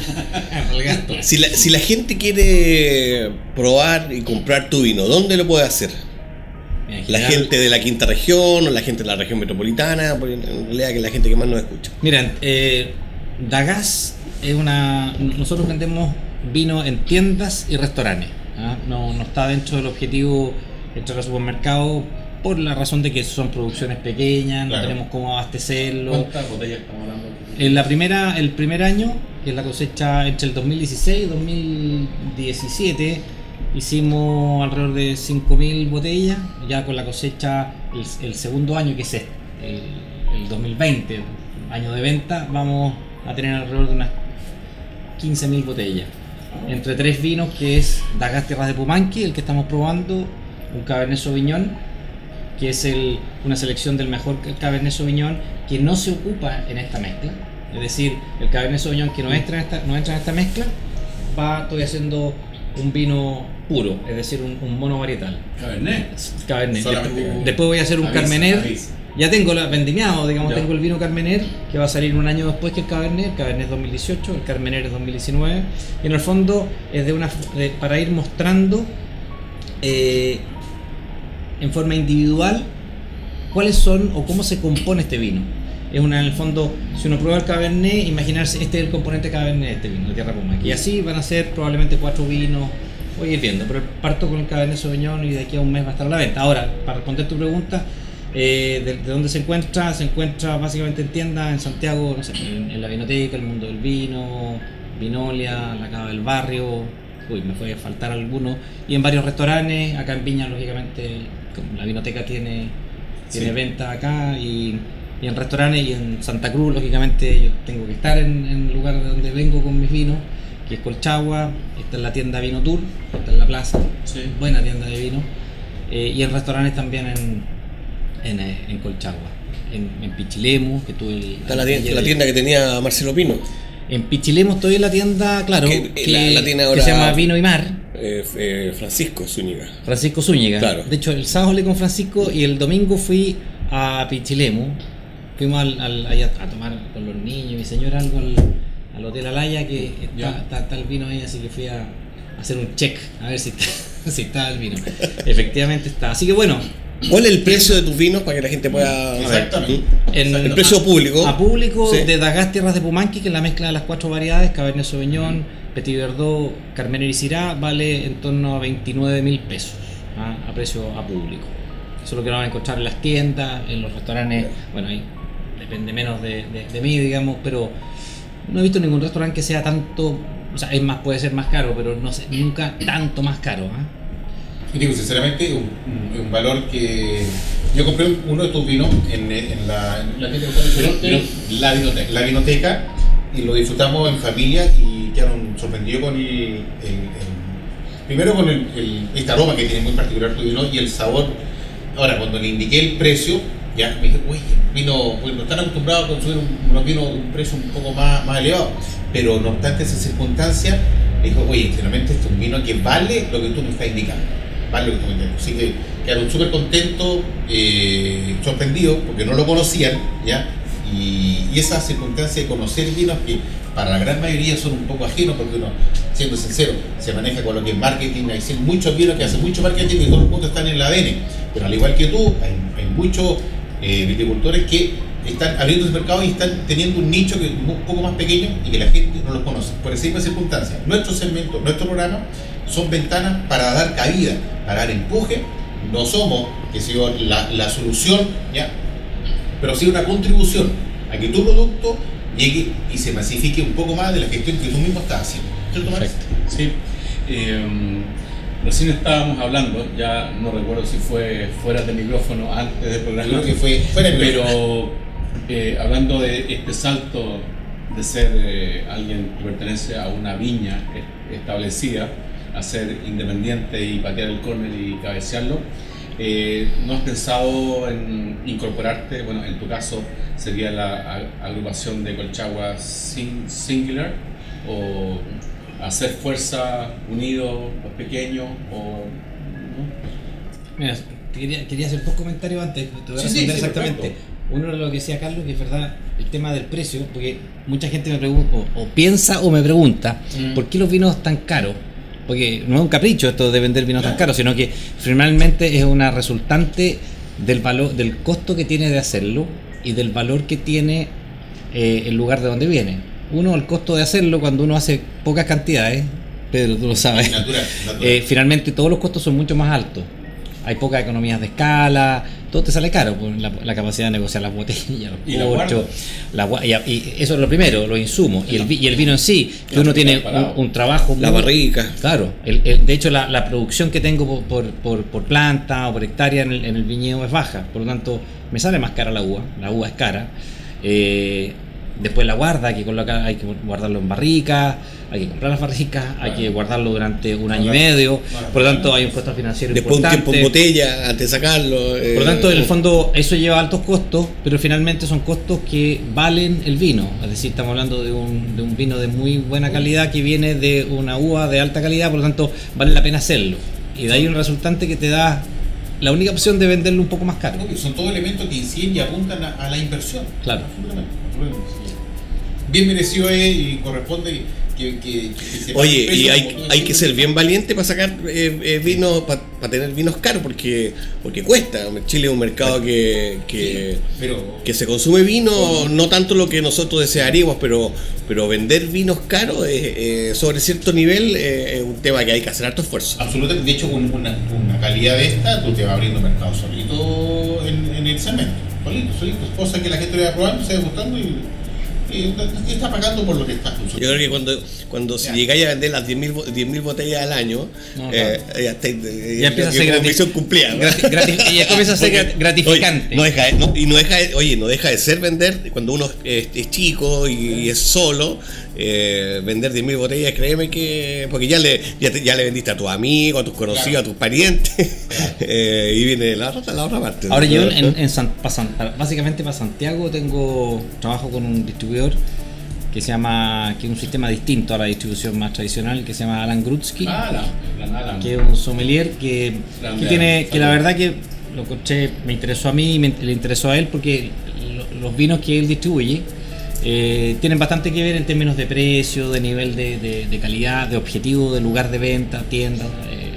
para el gasto. Si la, si la gente quiere probar y comprar tu vino, ¿dónde lo puede hacer? La gente de la quinta región o la gente de la región metropolitana, porque en realidad que es la gente que más nos escucha. Miren, eh, Dagas es una. Nosotros vendemos vino en tiendas y restaurantes. ¿ah? No, no está dentro del objetivo entrar al supermercado por la razón de que son producciones pequeñas, Claro. no tenemos cómo abastecerlo. ¿Cuántas botellas estamos hablando? En la primera, el primer año, que es la cosecha entre el 2016 y 2017, hicimos alrededor de 5.000 botellas. Ya con la cosecha, el, el segundo año, que es este, el, el 2020, año de venta, vamos a tener alrededor de unas 15.000 botellas. Entre tres vinos, que es Dagas Tierras de Pumanqui, el que estamos probando, un Cabernet Sauvignon, que es el- una selección del mejor Cabernet Sauvignon que no se ocupa en esta mezcla. Es decir, el Cabernet Sauvignon que no entra en esta, no entra en esta mezcla, va, estoy haciendo un vino puro, es decir, un, un mono varietal. Cabernet. Cabernet. Solamente Después, voy a hacer un Carmener. Ya tengo la vendimiado, digamos, Ya. tengo el vino Carmener que va a salir un año después que el Cabernet. El Cabernet es 2018, el Carmener es 2019. Y en el fondo es de una de- para ir mostrando eh, en forma individual cuáles son o cómo se compone este vino. Es una, en el fondo, si uno prueba el Cabernet, imaginarse este es el componente Cabernet de este vino, de Tierra Puma. Y así van a ser probablemente cuatro vinos. Voy a ir viendo, pero parto con el Cabernet Sauvignon y de aquí a un mes va a estar a la venta. Ahora, para responder tu pregunta, eh, de, de dónde se encuentra? Se encuentra básicamente en tiendas en Santiago, no sé, en, en la Vinoteca, el Mundo del Vino, Vinolia, la Cava del Barrio, uy, me fue a faltar alguno, y en varios restaurantes, acá en Viña, lógicamente, como la Vinoteca tiene, tiene Sí. venta acá, y, y en restaurantes, y en Santa Cruz, lógicamente, yo tengo que estar en, en el lugar de donde vengo con mis vinos, que es Colchagua, está en la tienda Vino Tour, está en la plaza, Sí. buena tienda de vino, eh, y en restaurantes también en, en, eh, en Colchagua, en, en Pichilemu, que tuve el... Está la tienda, la tienda que tenía Marcelo Pino, En Pichilemu estoy en la tienda, claro, Que, que, eh, la- la tiene que ahora- se llama Vino y Mar, eh, eh, Francisco Zúñiga. Francisco Zúñiga. Claro. De hecho, el sábado hablé con Francisco y el domingo fui a Pichilemu. Fuimos al, al- ahí a, tomar con los niños y mi señora algo al, al Hotel Alaya, que está, Ya. está- está el vino ahí, así que fui a, a hacer un check, a ver si está, si está el vino. Efectivamente está. Así que bueno, ¿Cuál es el precio de tus vinos para que la gente pueda Exactamente. en- El precio público. A público Sí. de Dagas Tierras de Pumanqui, que es la mezcla de las cuatro variedades, Cabernet Sauvignon, Petit Verdot, Carmener y Syrah, vale en torno a 29 mil pesos ¿ah? a precio a público. Eso es lo que van a encontrar en las tiendas, en los restaurantes, bueno, ahí depende menos de, de- de mí, digamos, pero no he visto ningún restaurante que sea tanto, o sea, es más, puede ser más caro, pero no sé, nunca tanto más caro. ¿ah? Y digo, sinceramente, un, un- un valor que. Yo compré un- uno de tus vinos en, en la, en la La biblioteca. la vinoteca y lo disfrutamos en familia y quedaron sorprendidos con el, el- el- primero con el, este aroma que tiene muy particular tu vino y el sabor. Ahora, cuando le indiqué el precio, ya me dije, uy, vino, pues no están acostumbrados a consumir un- unos vinos de un precio un poco más, más elevado, pero no obstante esa circunstancia, me dijo, oye, finalmente este es un vino que vale lo que tú me estás indicando, indicando. Así que quedaron súper contentos, eh, sorprendidos, porque no lo conocían, ¿ya? Y, y esa circunstancia de conocer vinos que para la gran mayoría son un poco ajenos, porque uno, siendo sincero, se maneja con lo que es marketing, hay muchos vinos que hacen mucho marketing y todos los puntos están en el ADN. Pero al igual que tú, hay, hay muchos eh, viticultores que están abriendo el mercado y están teniendo un nicho que es un poco más pequeño y que la gente no los conoce. Por esa misma circunstancia, nuestro segmento, nuestro programa son ventanas para dar cabida, para dar empuje. No somos, que yo, la, la solución, ¿ya? pero sí una contribución a que tu producto llegue y se masifique un poco más de la gestión que tú mismo estás haciendo. ¿Cierto, Max? Sí. Eh, recién estábamos hablando, ya no recuerdo si fue fuera del micrófono antes del programa. creo que fue fuera de Pero eh, hablando de este salto de ser eh, alguien que pertenece a una viña, establecida a ser independiente y patear el córner y cabecearlo. Eh, ¿No has pensado en incorporarte? Bueno, en tu caso sería la agrupación de Colchagua Sing- Singular o hacer fuerza unido, los pequeños o ¿no? Mira, te quería, quería hacer dos comentarios antes, te voy a Sí, sí, responder sí, exactamente. perfecto. Uno de lo que decía Carlos, que es verdad, el tema del precio, porque mucha gente me pregunta, o, o piensa o me pregunta, Mm. ¿por qué los vinos tan caros? Porque no es un capricho esto de vender vinos tan caros, sino que finalmente es una resultante del valor, del costo que tiene de hacerlo y del valor que tiene eh, el lugar de donde viene. Uno, el costo de hacerlo cuando uno hace pocas cantidades, Pedro, tú lo sabes. Natural, natural. Eh, finalmente todos los costos son mucho más altos. Hay pocas economías de escala, todo te sale caro, pues, la, la capacidad de negociar las botellas, los Y la corchos, guarda. la y, y eso es lo primero, los insumos, y el, vi- y el vino en sí, que uno tiene un, un trabajo La muy- barrica. Claro, el- el- de hecho la, la producción que tengo por, por, por- por planta o por hectárea en el, en el viñedo es baja, por lo tanto me sale más cara la uva, la uva es cara. Eh, después la guarda, hay que, colocar, hay que guardarlo en barricas, hay que comprar las barricas, hay que guardarlo durante un año y medio, por lo tanto hay un costo financiero Después un importante. tiempo en botella antes de sacarlo. eh, Por lo tanto, en el fondo, eso lleva altos costos, pero finalmente son costos que valen el vino. Es decir, estamos hablando de un, de un vino de muy buena calidad que viene de una uva de alta calidad, por lo tanto, vale la pena hacerlo. Y de ahí un resultante que te da la única opción de venderlo un poco más caro. Son todos elementos que inciden y apuntan a, a la inversión. Claro. Absolutamente. Bien merecido es y corresponde que, que, que se Oye, y hay, hay que ser bien valiente para sacar eh, eh, vino, para tener vinos caros, porque porque cuesta. Chile es un mercado que, que, Sí, pero que se consume vino, no tanto lo que nosotros desearíamos, pero pero vender vinos caros eh, eh, sobre cierto nivel eh, es un tema que hay que hacer harto esfuerzo. absolutamente, de hecho, con una, una calidad de esta, tú te vas abriendo mercado solito en, en el cemento. Solito, solito. Cosa que la gente le va probando, se va gustando y, y está pagando por lo que está Yo consumiendo. creo que cuando, cuando si llegáis a vender las 10.000 bo- 10.000 botellas al año, No, eh, ya, empieza a ser como grati- misión cumplida. y ya comienza a ser gratificante. oye, no deja de- no- y no deja de- oye, no deja de ser vender cuando uno es, es chico y, y es solo. Eh, vender 10.000 botellas, créeme que. Porque ya le, ya, te- ya le vendiste a tus amigos, a tus conocidos, Claro. a tus parientes. eh, y viene la otra, la otra parte. Ahora ¿no? yo en, en San- pa San- básicamente para Santiago tengo trabajo con un distribuidor que se llama que es un sistema distinto a la distribución más tradicional que se llama Alan Grutsky Ah, la, la Alan. que es un sommelier que, Grande que tiene Alan, que la verdad que lo encontré me interesó a mí y me- le interesó a él porque lo- los vinos que él distribuye eh, tienen bastante que ver en términos de precio, de nivel de, de- de calidad, de objetivo, de lugar de venta, tiendas, eh,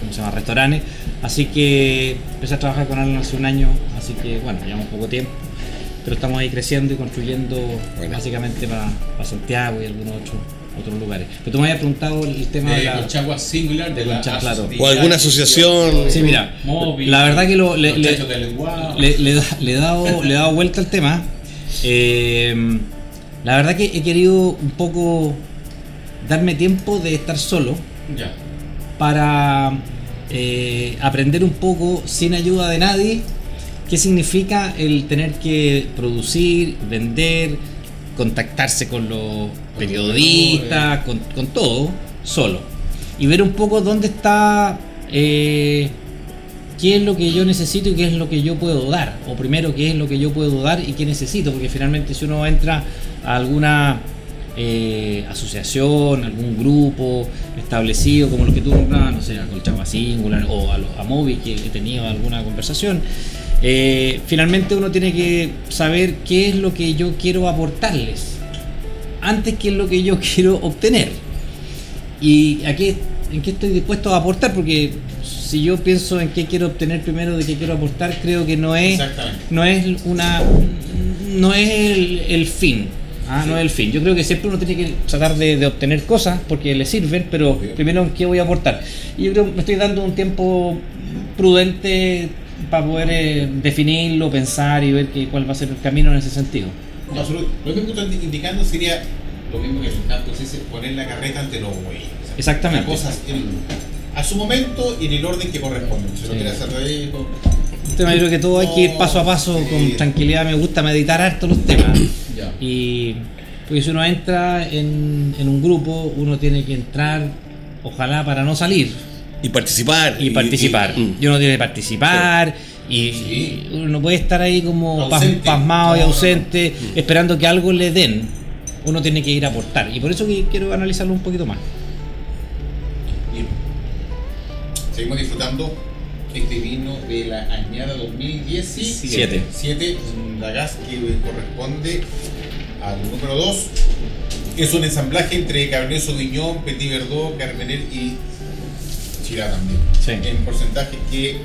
¿cómo se llama? restaurantes. Así que empecé a trabajar con Alan hace un año, así que bueno, llevamos poco tiempo, pero estamos ahí creciendo y construyendo Bueno. básicamente para Santiago y algunos otros otros lugares. Pero tú me habías preguntado el tema de, de la... Colchagua Singular, de de la claro. O alguna asociación. Sí, mira, Móvil, la verdad que lo, le, le he dado, le he dado vuelta al tema. Eh, la verdad que he querido un poco darme tiempo de estar solo Ya. para eh, aprender un poco sin ayuda de nadie qué significa el tener que producir, vender, contactarse con los periodistas, con, con todo, solo. Y ver un poco dónde está, eh, qué es lo que yo necesito y qué es lo que yo puedo dar. O primero, qué es lo que yo puedo dar y qué necesito. Porque finalmente si uno entra a alguna eh, asociación, algún grupo establecido como los que tú nombrabas, no sé, a Colchagua Singular o a, a Movi que he tenido alguna conversación, eh, finalmente uno tiene que saber qué es lo que yo quiero aportarles antes qué es lo que yo quiero obtener y a qué, en qué estoy dispuesto a aportar porque si yo pienso en qué quiero obtener primero de qué quiero aportar creo que no es no es una no es el, el fin ah, no es el fin yo creo que siempre uno tiene que tratar de, de obtener cosas porque le sirven pero Obvio. primero en qué voy a aportar y yo creo que me estoy dando un tiempo prudente para poder eh, definirlo pensar y ver que, cuál va a ser el camino en ese sentido No, absoluto. Lo que tú estás indicando sería lo mismo que el se dice, poner la carreta ante los bueyes. Exactamente. las cosas en- a su momento y en el orden que corresponde. Si lo Sí. quieres hacer revés, con- Un tema yo creo que todo hay que ir paso a paso Sí. con tranquilidad me gusta meditar harto los temas Ya. y, Porque si uno entra en, en un grupo, uno tiene que entrar, ojalá para no salir Y participar. y participar. y- mm. Y uno tiene que participar y, Sí. y uno no puede estar ahí como Ausente. pasmado y No, no, ausente, esperando que algo le den. Uno tiene que ir a aportar. Y por eso que quiero analizarlo un poquito más. Seguimos disfrutando este vino de la añada 2017. Siete. 7, un Dagas que corresponde al número 2. Es un ensamblaje entre Cabernet Sauvignon, Petit Verdot, Carmener y Chirá también. Sí. En porcentajes que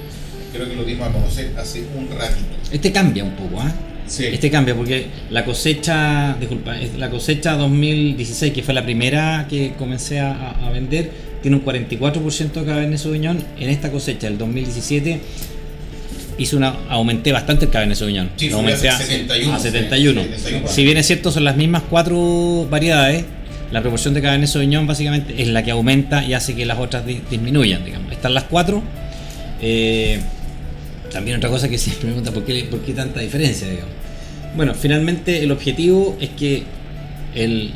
creo que lo dimos a conocer hace un ratito. Este cambia un poco, ¿ah? Sí. Este cambia porque la cosecha, disculpa, la cosecha 2016, que fue la primera que comencé a, a vender, tiene un 44% de Cabernet Sauvignon. En esta cosecha del 2017 hice una, aumenté bastante el Cabernet Sauvignon. Sí, Lo aumenté a a, 71, a 71. 71. Si bien es cierto, son las mismas cuatro variedades, la proporción de Cabernet Sauvignon básicamente es la que aumenta y hace que las otras di- disminuyan, digamos. Están las cuatro. Eh, también otra cosa que se pregunta, ¿por qué, ¿por qué tanta diferencia? Digamos? Bueno, finalmente el objetivo es que el,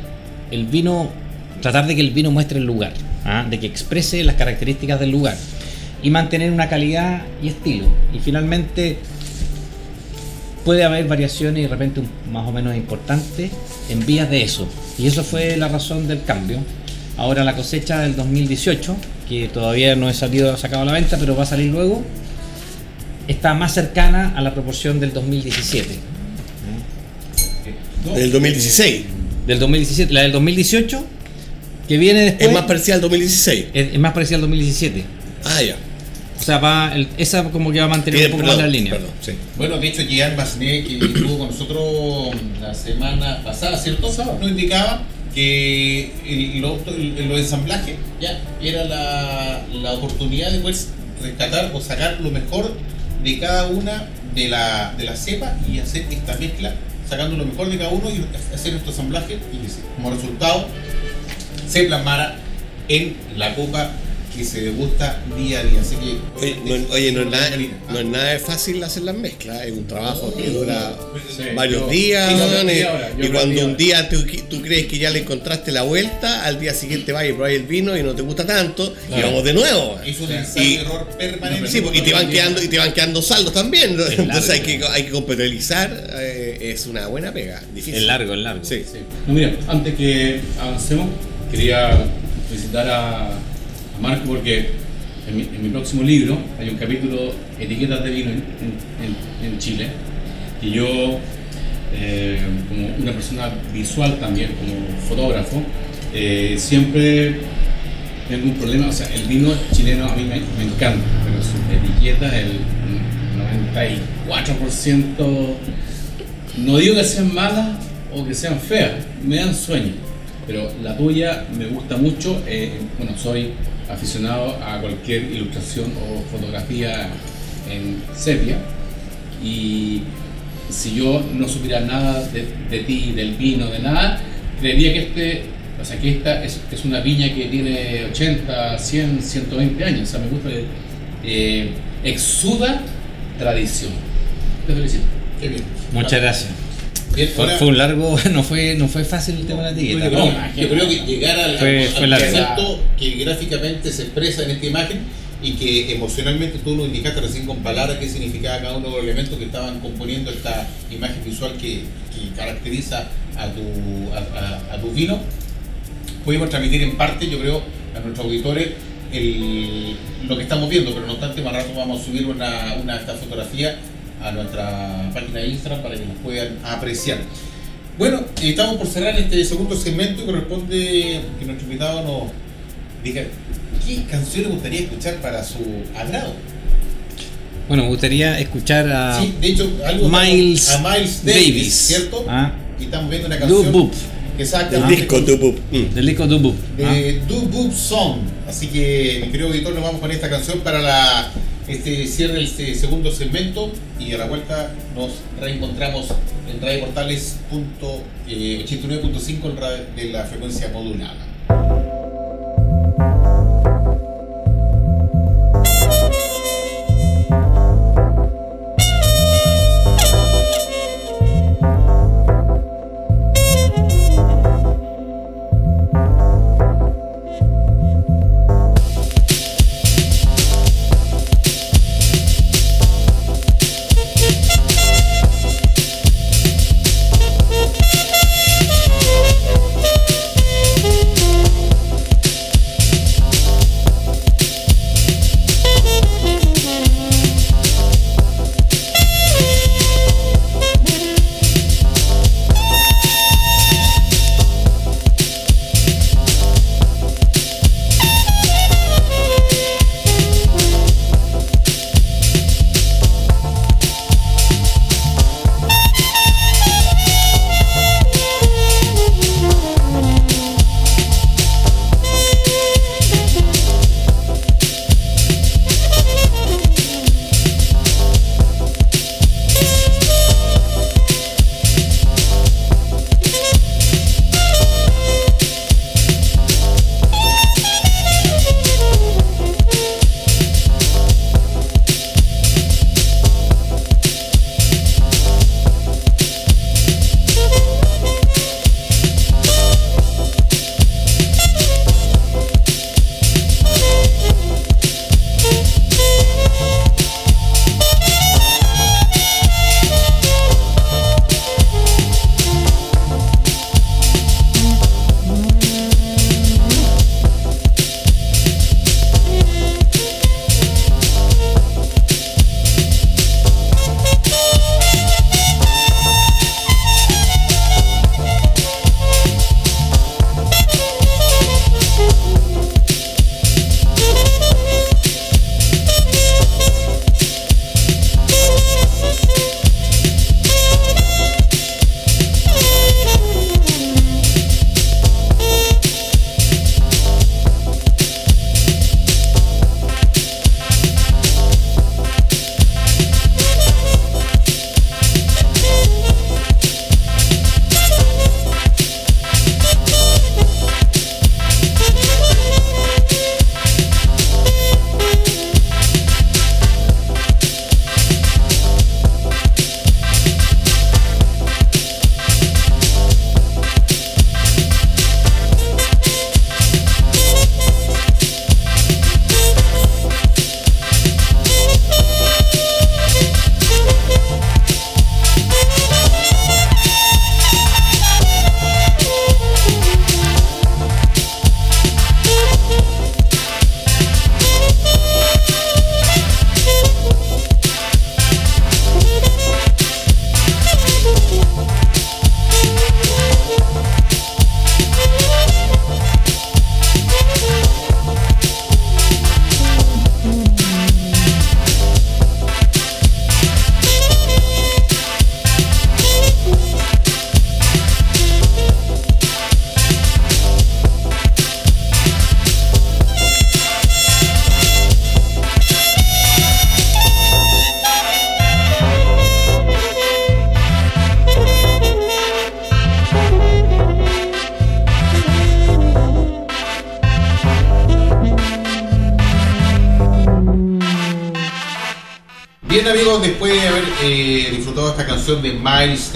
el vino, tratar de que el vino muestre el lugar, ¿ah? de que exprese las características del lugar y mantener una calidad y estilo. Y finalmente puede haber variaciones y de repente más o menos importantes en vías de eso. Y eso fue la razón del cambio. Ahora la cosecha del 2018, que todavía no he salido sacado a la venta, pero va a salir luego, está más cercana a la proporción del 2017. ¿no? Del 2016. Del 2017, la del 2018, que viene después, Es más parecida al 2016. es, es más parecida al 2017. Ah, ya. O sea, va, el- esa como que va a mantener un poco más la línea. perdón, sí. Bueno, de hecho, Gian Basné, que estuvo con nosotros la semana pasada, ¿cierto? Nos indicaba que el, lo- ensamblajes ya era la, la oportunidad de poder rescatar o sacar lo mejor de cada una de la, de la cepa y hacer esta mezcla, sacando lo mejor de cada uno y hacer nuestro ensamblaje y como resultado se plasmara en la copa que se degusta día a día. Así que, Oye, no, oye, no es nada, no es nada de fácil hacer las mezclas, es un trabajo que dura Sí, varios yo- días, y- ahora, y cuando un día tú, tú crees que ya le encontraste la vuelta, al día siguiente vas y probas el vino y no te gusta tanto, y vamos de nuevo. Es un Y- ensayo y error permanente. Sí, porque te van quedando y te van quedando saldos también, entonces hay que, hay que compatibilizar, eh, es una buena pega, difícil. Es largo, es largo. Sí. Sí. No, mira, antes que avancemos, quería felicitar a, a Marco porque en mi, próximo libro hay un capítulo Etiquetas de vino en, Chile. Y yo, eh, como una persona visual también, como fotógrafo, eh, siempre tengo un problema. O sea, el vino chileno a mí me, me encanta, pero sus etiquetas, el 94%, no digo que sean malas o que sean feas, me dan sueño. Pero la tuya me gusta mucho. eh, bueno, soy aficionado a cualquier ilustración o fotografía en sepia. Y si yo no supiera nada de, de ti, del vino, de nada, creería que este, o sea, que esta es, es una viña que tiene 80, 100, 120 años. O sea, me gusta que eh, exuda tradición. Te felicito. Qué bien. Muchas gracias. Bien, Fue, ahora- fue un largo, no fue, no fue fácil el tema de la etiqueta. No, yo creo que llegar al, Fue- al largo. concepto que gráficamente se expresa en esta imagen y que emocionalmente tú lo indicaste recién con palabras qué significaba cada uno de los elementos que estaban componiendo esta imagen visual que, que caracteriza a tu, a, a- a tu vino. Pudimos transmitir en parte, yo creo, a nuestros auditores el- lo que estamos viendo, pero no obstante, más rato vamos a subir una, una esta fotografía a nuestra página de Instagram para que nos puedan apreciar. Bueno, estamos por cerrar este segundo segmento y corresponde que nuestro invitado nos diga qué canción le gustaría escuchar para su agrado. Bueno, me gustaría escuchar a sí, de hecho, algo Miles a Miles Davis, Davis, ¿cierto? ah, Y estamos viendo una Do canción disco Tupu. Mm. del disco Do Boop. ah. de Do Boop Song. Así que, mi querido auditor, nos vamos con esta canción para la, este cierre este segundo segmento y a la vuelta nos reencontramos en Radio Portales punto, eh, 89.5 en radio- de la frecuencia modulada. De Miles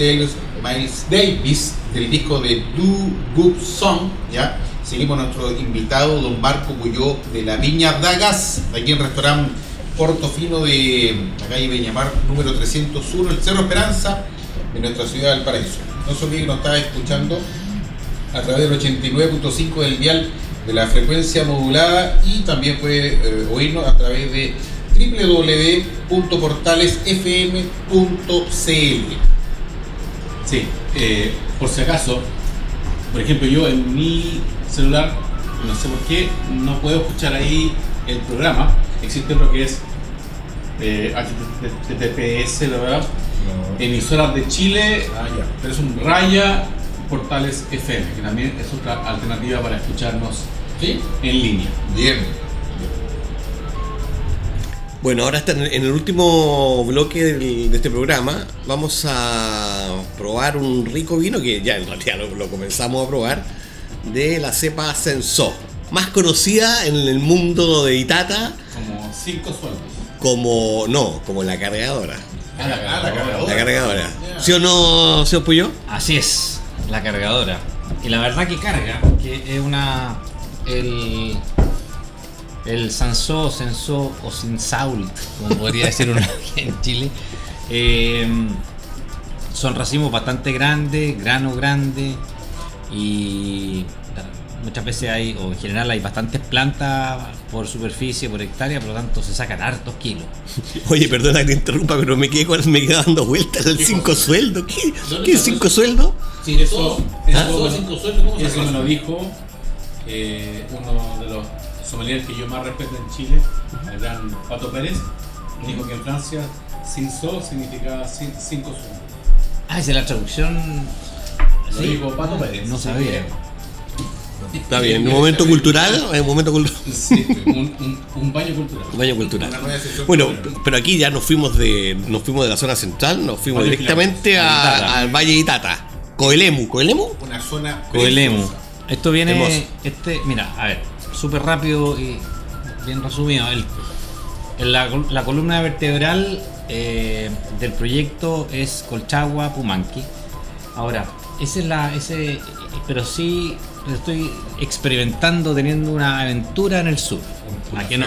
Davis, del disco de Do Good Song, ¿ya? Seguimos nuestro invitado, don Marco Cuyó, de la Viña Dagas, aquí en el restaurante Portofino de la calle Beñamar, número 301, el Cerro Esperanza, en nuestra ciudad del Paraíso. No se olviden que nos está escuchando a través del 89.5 del dial de la frecuencia modulada y también puede eh, oírnos a través de www.portalesfm.cl. Sí, eh, por si acaso, por ejemplo, yo en mi celular, no sé por qué, no puedo escuchar ahí el programa. Existe lo que es eh, HTTPS, la verdad, emisoras de Chile, Ah, ya. pero es un raya portales FM, que también es otra alternativa para escucharnos ¿Sí? en línea. Bien. Bueno, ahora está en el último bloque del- de este programa. Vamos a probar un rico vino que ya en realidad lo, lo comenzamos a probar. De la cepa Sensó. Más conocida en el mundo de Itata Como cinco sueldos. como. No, como la cargadora. Ah, la, ah, la cargadora. La cargadora. ¿Sí o no, señor Puyo? Así es, la cargadora. Y la verdad que carga, que es una. El. El Sansó, Sensó o Sinsault, como podría decir uno aquí en Chile. eh, son racimos bastante grandes, grano grande y muchas veces hay, o en general hay bastantes plantas por superficie, por hectárea, por lo tanto se sacan hartos kilos. Oye, perdona que te interrumpa, pero me quedé, con- me quedé dando vueltas el cinco sueldo. ¿Qué, ¿Dónde ¿Qué cinco eso? sueldo? Sí, Eso- eso, eso- eso, cinco sueldos, ¿cómo se Eso me llama? lo dijo eh, uno de los sommeliers que yo más respeto en Chile, el gran Pato Pérez. Dijo que en Francia, sin so significa cin- cinco sueldos. Ah, esa es la traducción. Lo dijo Pato Pérez. No sabía. Está bien, un momento cultural, un momento cultural. Sí, un, un- un baño cultural. Baño cultural. Bueno, pero aquí ya nos fuimos de nos fuimos de la zona central, nos fuimos Valle directamente a- al Valle de Itata. Coelemu, ¿Coelemu? una zona Coelemu. Esto viene, Hermoso. este, mira, a ver, súper rápido y bien resumido. El, el- la, la columna vertebral eh, del proyecto es Colchagua Pumanqui. Ahora, esa es la, ese, pero sí estoy experimentando teniendo una aventura en el sur. Ah, que no,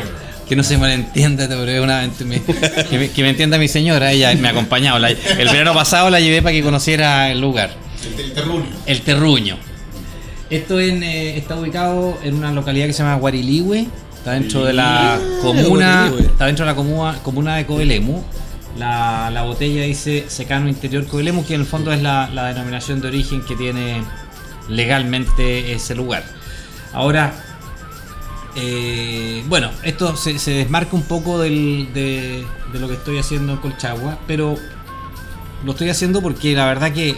que no se malentienda, es una aventura- que, me, que me entienda mi señora, ella me ha acompañado. La- el verano pasado la llevé para que conociera el lugar. El, el terruño. El Terruño. Esto en, eh, está ubicado en una localidad que se llama Guarilihue. Está dentro de la comuna. Guarilihue. Está dentro de la comuna, comuna de Coelemu. La, la botella dice secano interior Coelemu, que en el fondo es la, la denominación de origen que tiene legalmente ese lugar. Ahora, eh, bueno, esto se, se desmarca un poco del- de, de lo que estoy haciendo en Colchagua, pero lo estoy haciendo porque la verdad que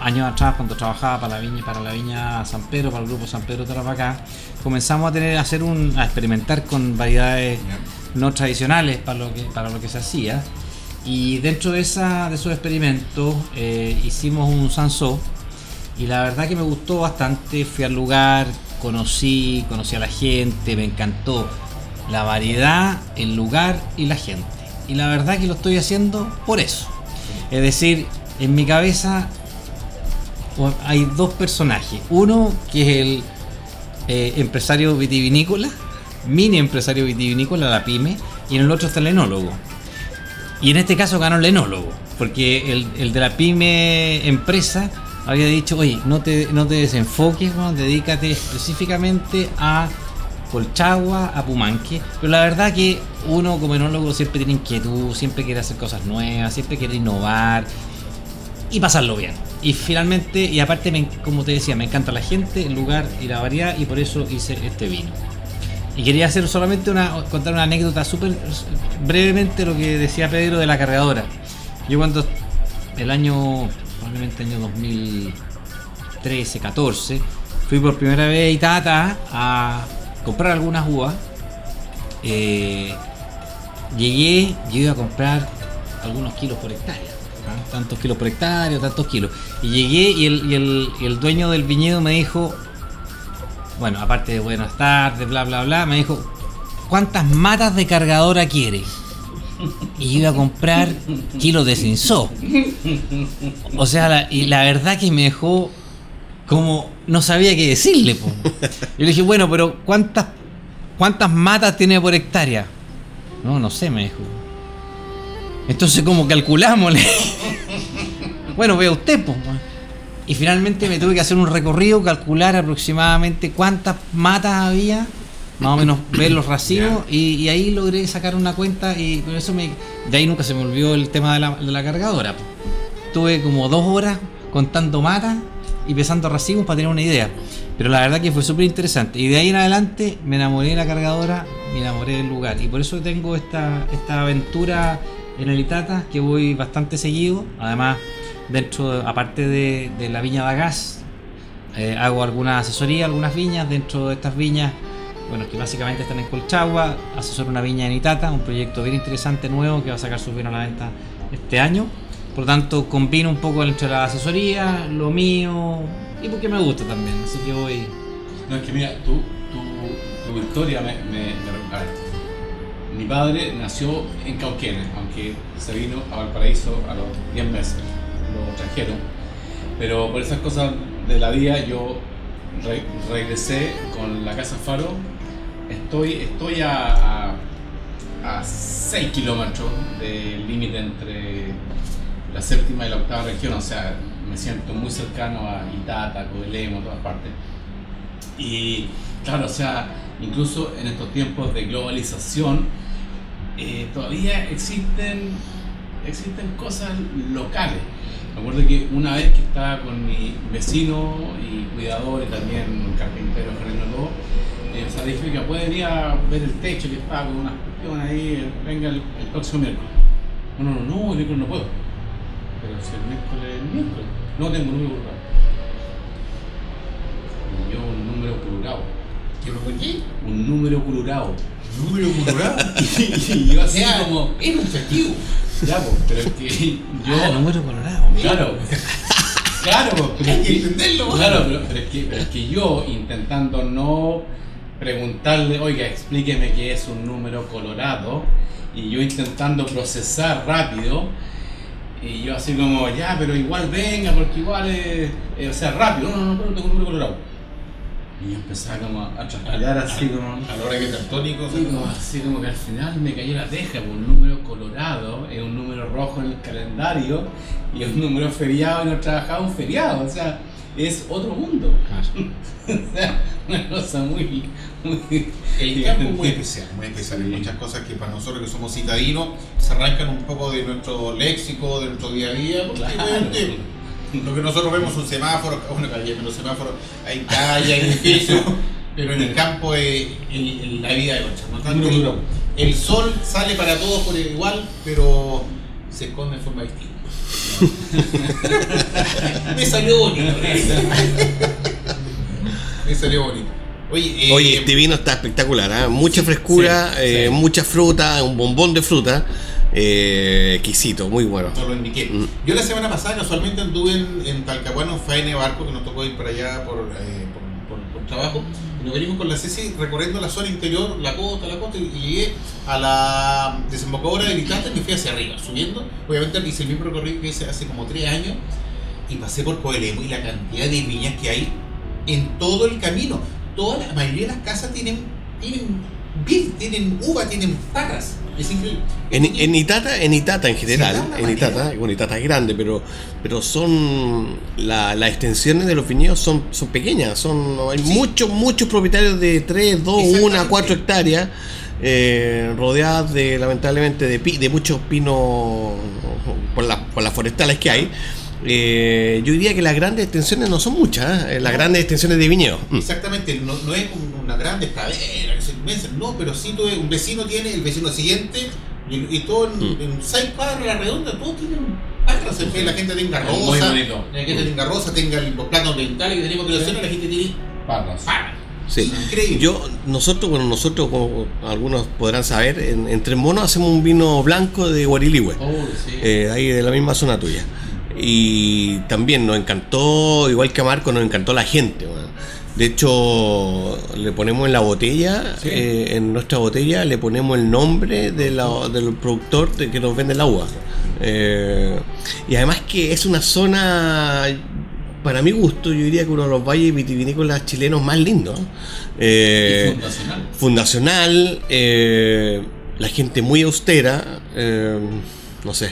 años atrás cuando trabajaba para la viña para la viña San Pedro para el grupo San Pedro Tarapacá comenzamos a tener a hacer un a experimentar con variedades no tradicionales para lo que para lo que se hacía. Y dentro de esa de esos experimentos eh, hicimos un sansó y la verdad que me gustó bastante. Fui al lugar conocí conocí a la gente me encantó la variedad el lugar y la gente. Y la verdad que lo estoy haciendo por eso. Es decir en mi cabeza hay dos personajes. Uno que es el eh, empresario vitivinícola, mini empresario vitivinícola, la pyme, y en el otro está el enólogo. Y en este caso ganó el enólogo, porque el, de la pyme empresa había dicho, oye, no te, no te desenfoques, weón, dedícate específicamente a Colchagua, a Pumanque. Pero la verdad que uno como enólogo siempre tiene inquietud, siempre quiere hacer cosas nuevas, siempre quiere innovar y pasarlo bien. Y finalmente, y aparte, como te decía, me encanta la gente, el lugar y la variedad, y por eso hice este vino. Y quería hacer solamente contar una anécdota súper brevemente lo que decía Pedro de la cargadora. Yo cuando el año, probablemente año 2013, 14, fui por primera vez a Itata a comprar algunas uvas. Eh, llegué, yo iba a comprar algunos kilos por hectárea. ¿Ah? Tantos kilos por hectárea, tantos kilos. Y llegué y el, dueño del viñedo me dijo, bueno, aparte de buenas tardes, bla, bla, bla, me dijo, ¿cuántas matas de cargadora quiere? y iba a comprar kilos de cinzó. O sea, y la verdad que me dejó como no sabía qué decirle. po. Yo le dije, bueno, pero ¿cuántas, cuántas matas tiene por hectárea? No, no sé, me dijo. Entonces, ¿cómo calculamos? Bueno, vea usted, pues. Y finalmente me tuve que hacer un recorrido, calcular aproximadamente cuántas matas había, más o menos ver los racimos, y, y ahí logré sacar una cuenta y por eso me. De ahí nunca se me olvidó el tema de la, de la cargadora. po. Tuve como dos horas contando matas y pesando racimos para tener una idea. Pero la verdad que fue súper interesante. Y de ahí en adelante me enamoré de la cargadora, me enamoré del lugar. Y por eso tengo esta, esta aventura en el Itata, que voy bastante seguido. Además, dentro, aparte de, de la viña de gas, eh, hago alguna asesoría, algunas viñas. Dentro de estas viñas, bueno, que básicamente están en Colchagua, asesoro una viña en Itata, un proyecto bien interesante, nuevo, que va a sacar su vino a la venta este año. Por lo tanto, combino un poco entre la asesoría, lo mío, y porque me gusta también. Así que voy. No, es que mira, tu, tu, tu historia me, me, me- Mi padre nació en Cauquenes, aunque se vino a Valparaíso a los 10 meses, lo trajeron. Pero por esas cosas de la vida yo re- regresé con la Casa Faro. Estoy, estoy a, a, 6 kilómetros del límite entre la séptima y la octava región, o sea, me siento muy cercano a Itata, Coelemo, todas partes. Y claro, o sea, incluso en estos tiempos de globalización, eh, todavía existen, existen cosas locales. Me acuerdo que una vez que estaba con mi vecino y cuidador y también carpintero, jardinólogo, eh, o sea, dije que puede venir a ver el techo que estaba con unas cuestiones ahí, venga el, el próximo miércoles. No, no, no, no, el miércoles no puedo. Pero si el miércoles es el miércoles, no tengo número colorado. Y yo un número colorado. ¿Qué lo qué? Un número colorado. Número cultural. y, y yo así como, era un festivo. ya, pues, pero es que yo. Ah, número colorado. Claro, claro, pero Hay es que que, entenderlo. claro, pero, pero es que, pero es que yo intentando no preguntarle, oiga, explíqueme qué es un número colorado, y yo intentando procesar rápido, y yo así como, ya, pero igual venga, porque igual es, eh, o sea, rápido, no, no, no, pero tengo un número colorado. Y yo empezaba como a traspalar así como... A la hora que Sí, como así como que al final me cayó la teja, por un número colorado, es un número rojo en el calendario y es un número feriado y no trabajaba un feriado, o sea, es otro mundo. o sea, una cosa muy... muy El campo es muy especial, muy especial. Hay muchas cosas que para nosotros que somos citadinos se arrancan un poco de nuestro léxico, de nuestro día a día, porque Claro. Lo que nosotros vemos son semáforos, bueno, calle, pero semáforos, hay calle, hay edificios, pero en el campo es el- el- la vida de concha. ¿no? Tanto el, el sol sale para todos por igual, pero se esconde en forma distinta. Me salió bonito. Me salió bonito. Oye, eh, Oye, este vino está espectacular, ¿ah? mucha frescura, sí, eh, sí. mucha fruta, un bombón de fruta, eh, exquisito, muy bueno. No lo indiqué. Mm. Yo la semana pasada casualmente anduve en, en Talcahuano, en faena de barco, que nos tocó ir para allá por, eh, por, por- por trabajo. Y nos venimos con la Ceci recorriendo la zona interior, la costa, la costa, y llegué a la desembocadura de Vitata y me fui hacia arriba, subiendo. Obviamente hice el mismo recorrido que hice hace como tres años y pasé por Coelemo y la cantidad de viñas que hay en todo el camino. Toda la, mayoría de las casas tienen, tienen vid, tienen uva, tienen parras. Es increíble. En, en Itata, en Itata en general, en Itata, bueno, Itata es grande, pero, pero son la- las extensiones de los viñedos son, son pequeñas, son hay Sí. muchos, muchos propietarios de 3, 2, 1, Exactamente. 4 hectáreas, eh, rodeadas de lamentablemente de, de muchos pinos por, las por las forestales que hay. Eh, yo diría que las grandes extensiones no son muchas, ¿eh? las No. grandes extensiones de viñedo. Mm. Exactamente, no, no es un- una grande pradera, que se inmensa, no, pero sí tú, un vecino tiene, el vecino siguiente, y, y todo en, Mm. en seis cuadras a la redonda, todos tienen parras, se ve, la gente tenga Muy rosa, bonito. la gente tenga rosa, tenga los planos ambientales que tenemos que hacer, la gente tiene Parras. parras. Sí. Increíble. Yo, nosotros, bueno, nosotros, como algunos podrán saber, en, en Tres Monos hacemos un vino blanco de Guariligüe, Oh, sí. eh, ahí de la misma zona tuya. Y también nos encantó, igual que a Marco, nos encantó la gente. De hecho, le ponemos en la botella, Sí. eh, en nuestra botella, le ponemos el nombre de la- del productor de que nos vende el agua. Eh, y además que es una zona, para mi gusto, yo diría que uno de los valles vitivinícolas chilenos más lindos. Eh, fundacional. fundacional, la gente muy austera, no sé.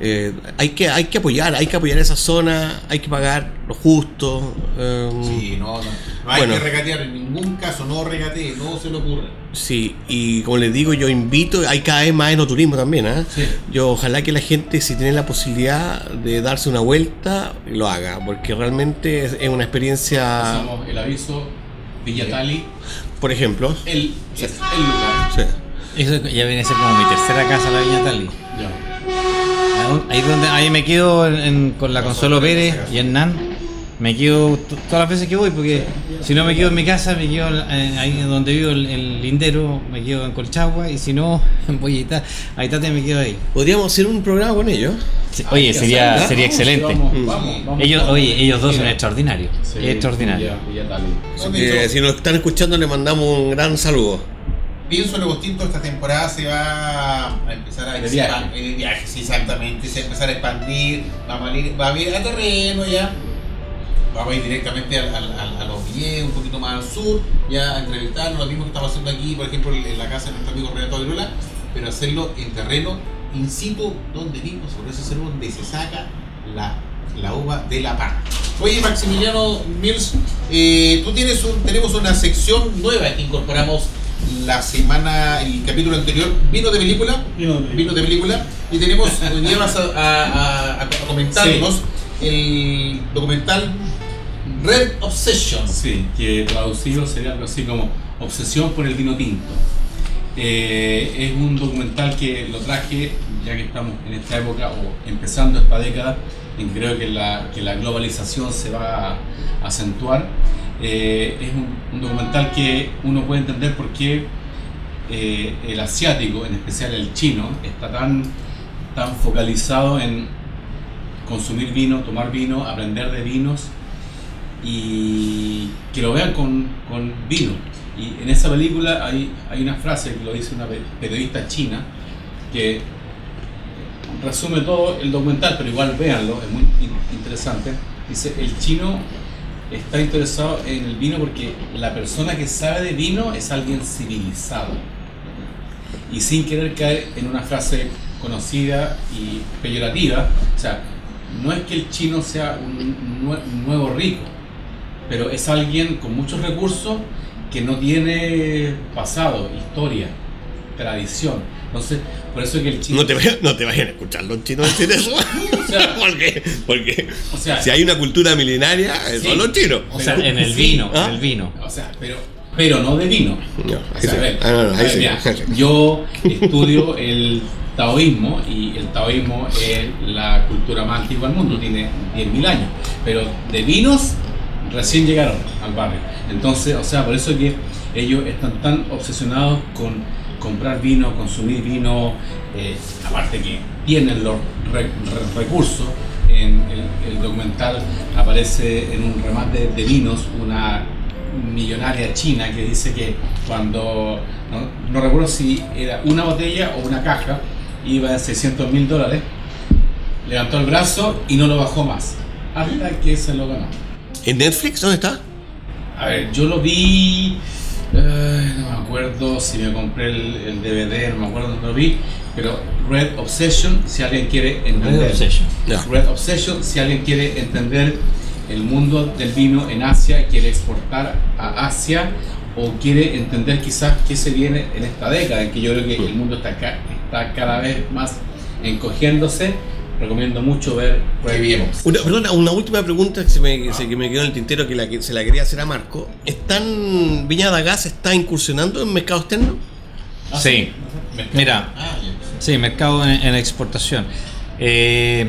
Eh, hay, que, hay que apoyar, hay que apoyar esa zona, hay que pagar lo justo. eh, Sí, no, no, no hay Bueno. que regatear en ningún caso, no regatee, no se le ocurre. Sí, y como les digo, yo invito, hay cada vez más enoturismo también, ¿ah? Sí. Yo ojalá que la gente, si tiene la posibilidad de darse una vuelta, lo haga, porque realmente es, es una experiencia, Pasamos el aviso, Villa Tali, por ejemplo, el, es el lugar. sí. Eso ya viene a ser como mi tercera casa, la Viña Tali. Ya. Ahí, donde, ahí me quedo en- en- con la Consuelo Pérez y Hernán. Me quedo todas las veces que voy, porque si no me quedo en mi casa, me quedo en- ahí donde vivo el, el lindero, me quedo en Colchagua, y si no, voy a Ita- a Itate me quedo ahí. Podríamos hacer un programa con ellos. Sí, Oye, sería, sería excelente. Vamos, vamos, vamos, Ellos, vamos. oye, ellos dos son extraordinarios. sí, extraordinarios. Villa, Villa Tali. Así ¿Dónde que yo? si nos están escuchando, le mandamos un gran saludo. Pienso Lobos Tinto esta temporada se va a empezar a De expa- viaje. sí, exactamente, se va a empezar a expandir, vamos a ir, va a ir a terreno ya, vamos a ir directamente al- al- a, los viñedos, un poquito más al sur, ya a entrevistarnos, lo mismo que estamos haciendo aquí, por ejemplo, en la casa de nuestro amigo Renato Viruela, pero hacerlo en terreno in situ, donde vimos, por eso es el donde se saca la, la uva de la par. Oye, Maximiliano Mills, eh, tú tienes un, tenemos una sección nueva que incorporamos la semana, el capítulo anterior, vino de película, vino de película, y tenemos, hoy día vas a, a- a- a comentarnos el documental Red Obsession. Sí, que traducido sería algo así como Obsesión por el vino tinto. Eh, es un documental que lo traje ya que estamos en esta época o empezando esta década en que creo que la, que la globalización se va a acentuar. Eh, es un, documental que uno puede entender por qué eh, el asiático, en especial el chino, está tan, tan focalizado en consumir vino, tomar vino, aprender de vinos y que lo vean con, con vino. Y en esa película hay, hay una frase que lo dice una pe- periodista china que resume todo el documental, pero igual véanlo, es muy in- interesante. Dice, el chino está interesado en el vino porque la persona que sabe de vino es alguien civilizado. Y sin querer caer en una frase conocida y peyorativa, o sea, no es que el chino sea un un nuevo rico, pero es alguien con muchos recursos que no tiene pasado, historia, tradición. Entonces, por eso es que el chino... No te, vayas- no te vayan a escuchar los chinos decir eso. sea- porque, porque O sea, si hay una cultura milenaria, eh, Sí. son los chinos. O sea, Pero- en el vino, ¿ah? en el vino. O sea, pero, pero no de vino. O Ah, yo estudio el taoísmo y el taoísmo es la cultura más antigua del mundo, tiene 10.000 años, pero de vinos recién llegaron al barrio. Entonces, o sea, por eso es que ellos están tan obsesionados con comprar vino, consumir vino, eh, aparte que tienen los re- re- recursos. En el, el documental aparece en un remate de vinos una millonaria china que dice que cuando, no, no recuerdo si era una botella o una caja, iba en 600 mil dólares, levantó el brazo y no lo bajó más, hasta que se lo ganó. ¿En Netflix? ¿Dónde está? A ver, yo lo vi, eh, no me acuerdo si me compré el, el DVD, no me acuerdo dónde lo vi, pero Red Obsession, si alguien quiere entender. Red Obsession. Ya. Red Obsession, si alguien quiere entender el mundo del vino en Asia, quiere exportar a Asia o quiere entender quizás qué se viene en esta década, en que yo creo que el mundo está, ca- está cada vez más encogiéndose, recomiendo mucho ver. Obsession. Una, perdona, una última pregunta que se me, se- que me quedó en el tintero que, la, que se la quería hacer a Marco. ¿Están, Viña da Gas está incursionando en mercado externo? Ah, Sí. Mira, Ah. Sí, mercado en, en exportación. Eh,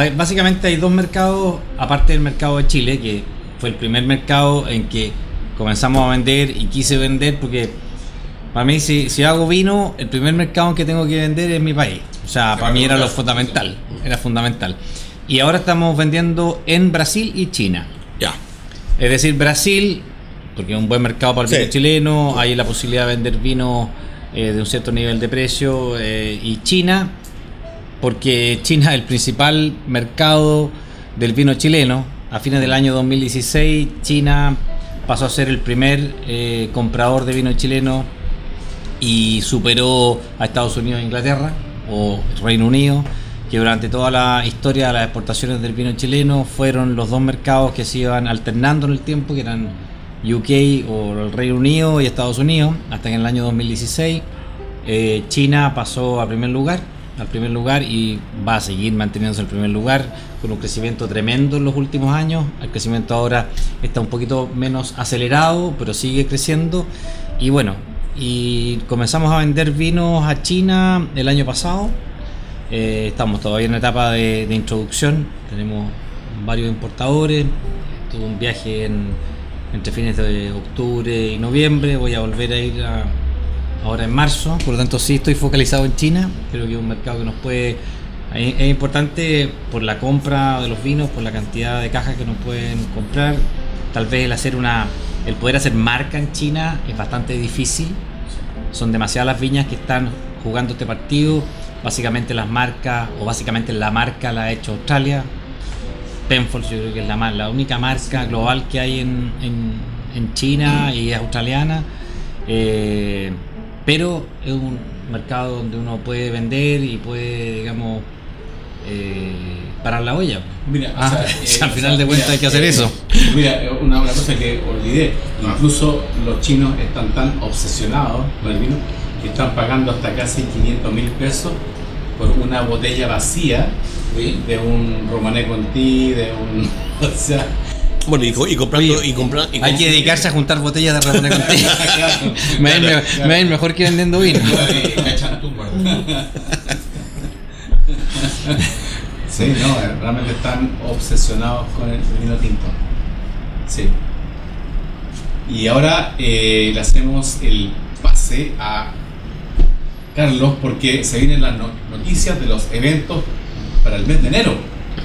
ver, básicamente hay dos mercados, aparte del mercado de Chile, que fue el primer mercado en que comenzamos a vender y quise vender, porque para mí, si, si hago vino, el primer mercado en que tengo que vender es mi país. O sea, para mí era lo fundamental, era fundamental. Y ahora estamos vendiendo en Brasil y China. Ya. Es decir, Brasil porque es un buen mercado para el Sí. vino chileno, hay la posibilidad de vender vino eh, de un cierto nivel de precio, eh, y China, porque China es el principal mercado del vino chileno. A fines del año 2016, China pasó a ser el primer eh, comprador de vino chileno y superó a Estados Unidos e Inglaterra o Reino Unido, que durante toda la historia de las exportaciones del vino chileno fueron los dos mercados que se iban alternando en el tiempo, que eran UK o el Reino Unido y Estados Unidos, hasta en el año 2016 eh, China pasó a primer lugar, al primer lugar y va a seguir manteniéndose en el primer lugar con un crecimiento tremendo en los últimos años. El crecimiento ahora está un poquito menos acelerado, pero sigue creciendo. Y bueno, y comenzamos a vender vinos a China el año pasado. Eh, estamos todavía en etapa de, de introducción. Tenemos varios importadores. Tuve un viaje en- entre fines de octubre y noviembre. Voy a volver a ir a- ahora en marzo. Por lo tanto, sí estoy focalizado en China. Creo que es un mercado que nos puede. Es importante por la compra de los vinos, por la cantidad de cajas que nos pueden comprar. Tal vez el hacer una. El poder hacer marca en China es bastante difícil. Son demasiadas las viñas que están jugando este partido. Básicamente las marcas, o básicamente la marca la ha hecho Australia. Penfolds yo creo que es la, la única marca global que hay en, en- en China y es australiana. Eh, pero es un mercado donde uno puede vender y puede, digamos, eh, parar la olla. Mira, Ah, o sea, eh, al o final sea, de cuentas hay que hacer eh, eso. Mira, eh, una, una cosa que olvidé, Ah. incluso los chinos están tan obsesionados con el vino que están pagando hasta casi 500 mil pesos por una botella vacía de un Romané Conti, de un... O sea, Bueno, y, co- y comprando. y compra- y Hay que dedicarse a juntar botellas de Ramón contigo. claro, me, ir mejor que vendiendo vino. Sí, no, eh, realmente están obsesionados con el vino tinto. Sí. Y ahora eh, le hacemos el pase a Carlos porque se vienen las no- noticias de los eventos para el mes de enero.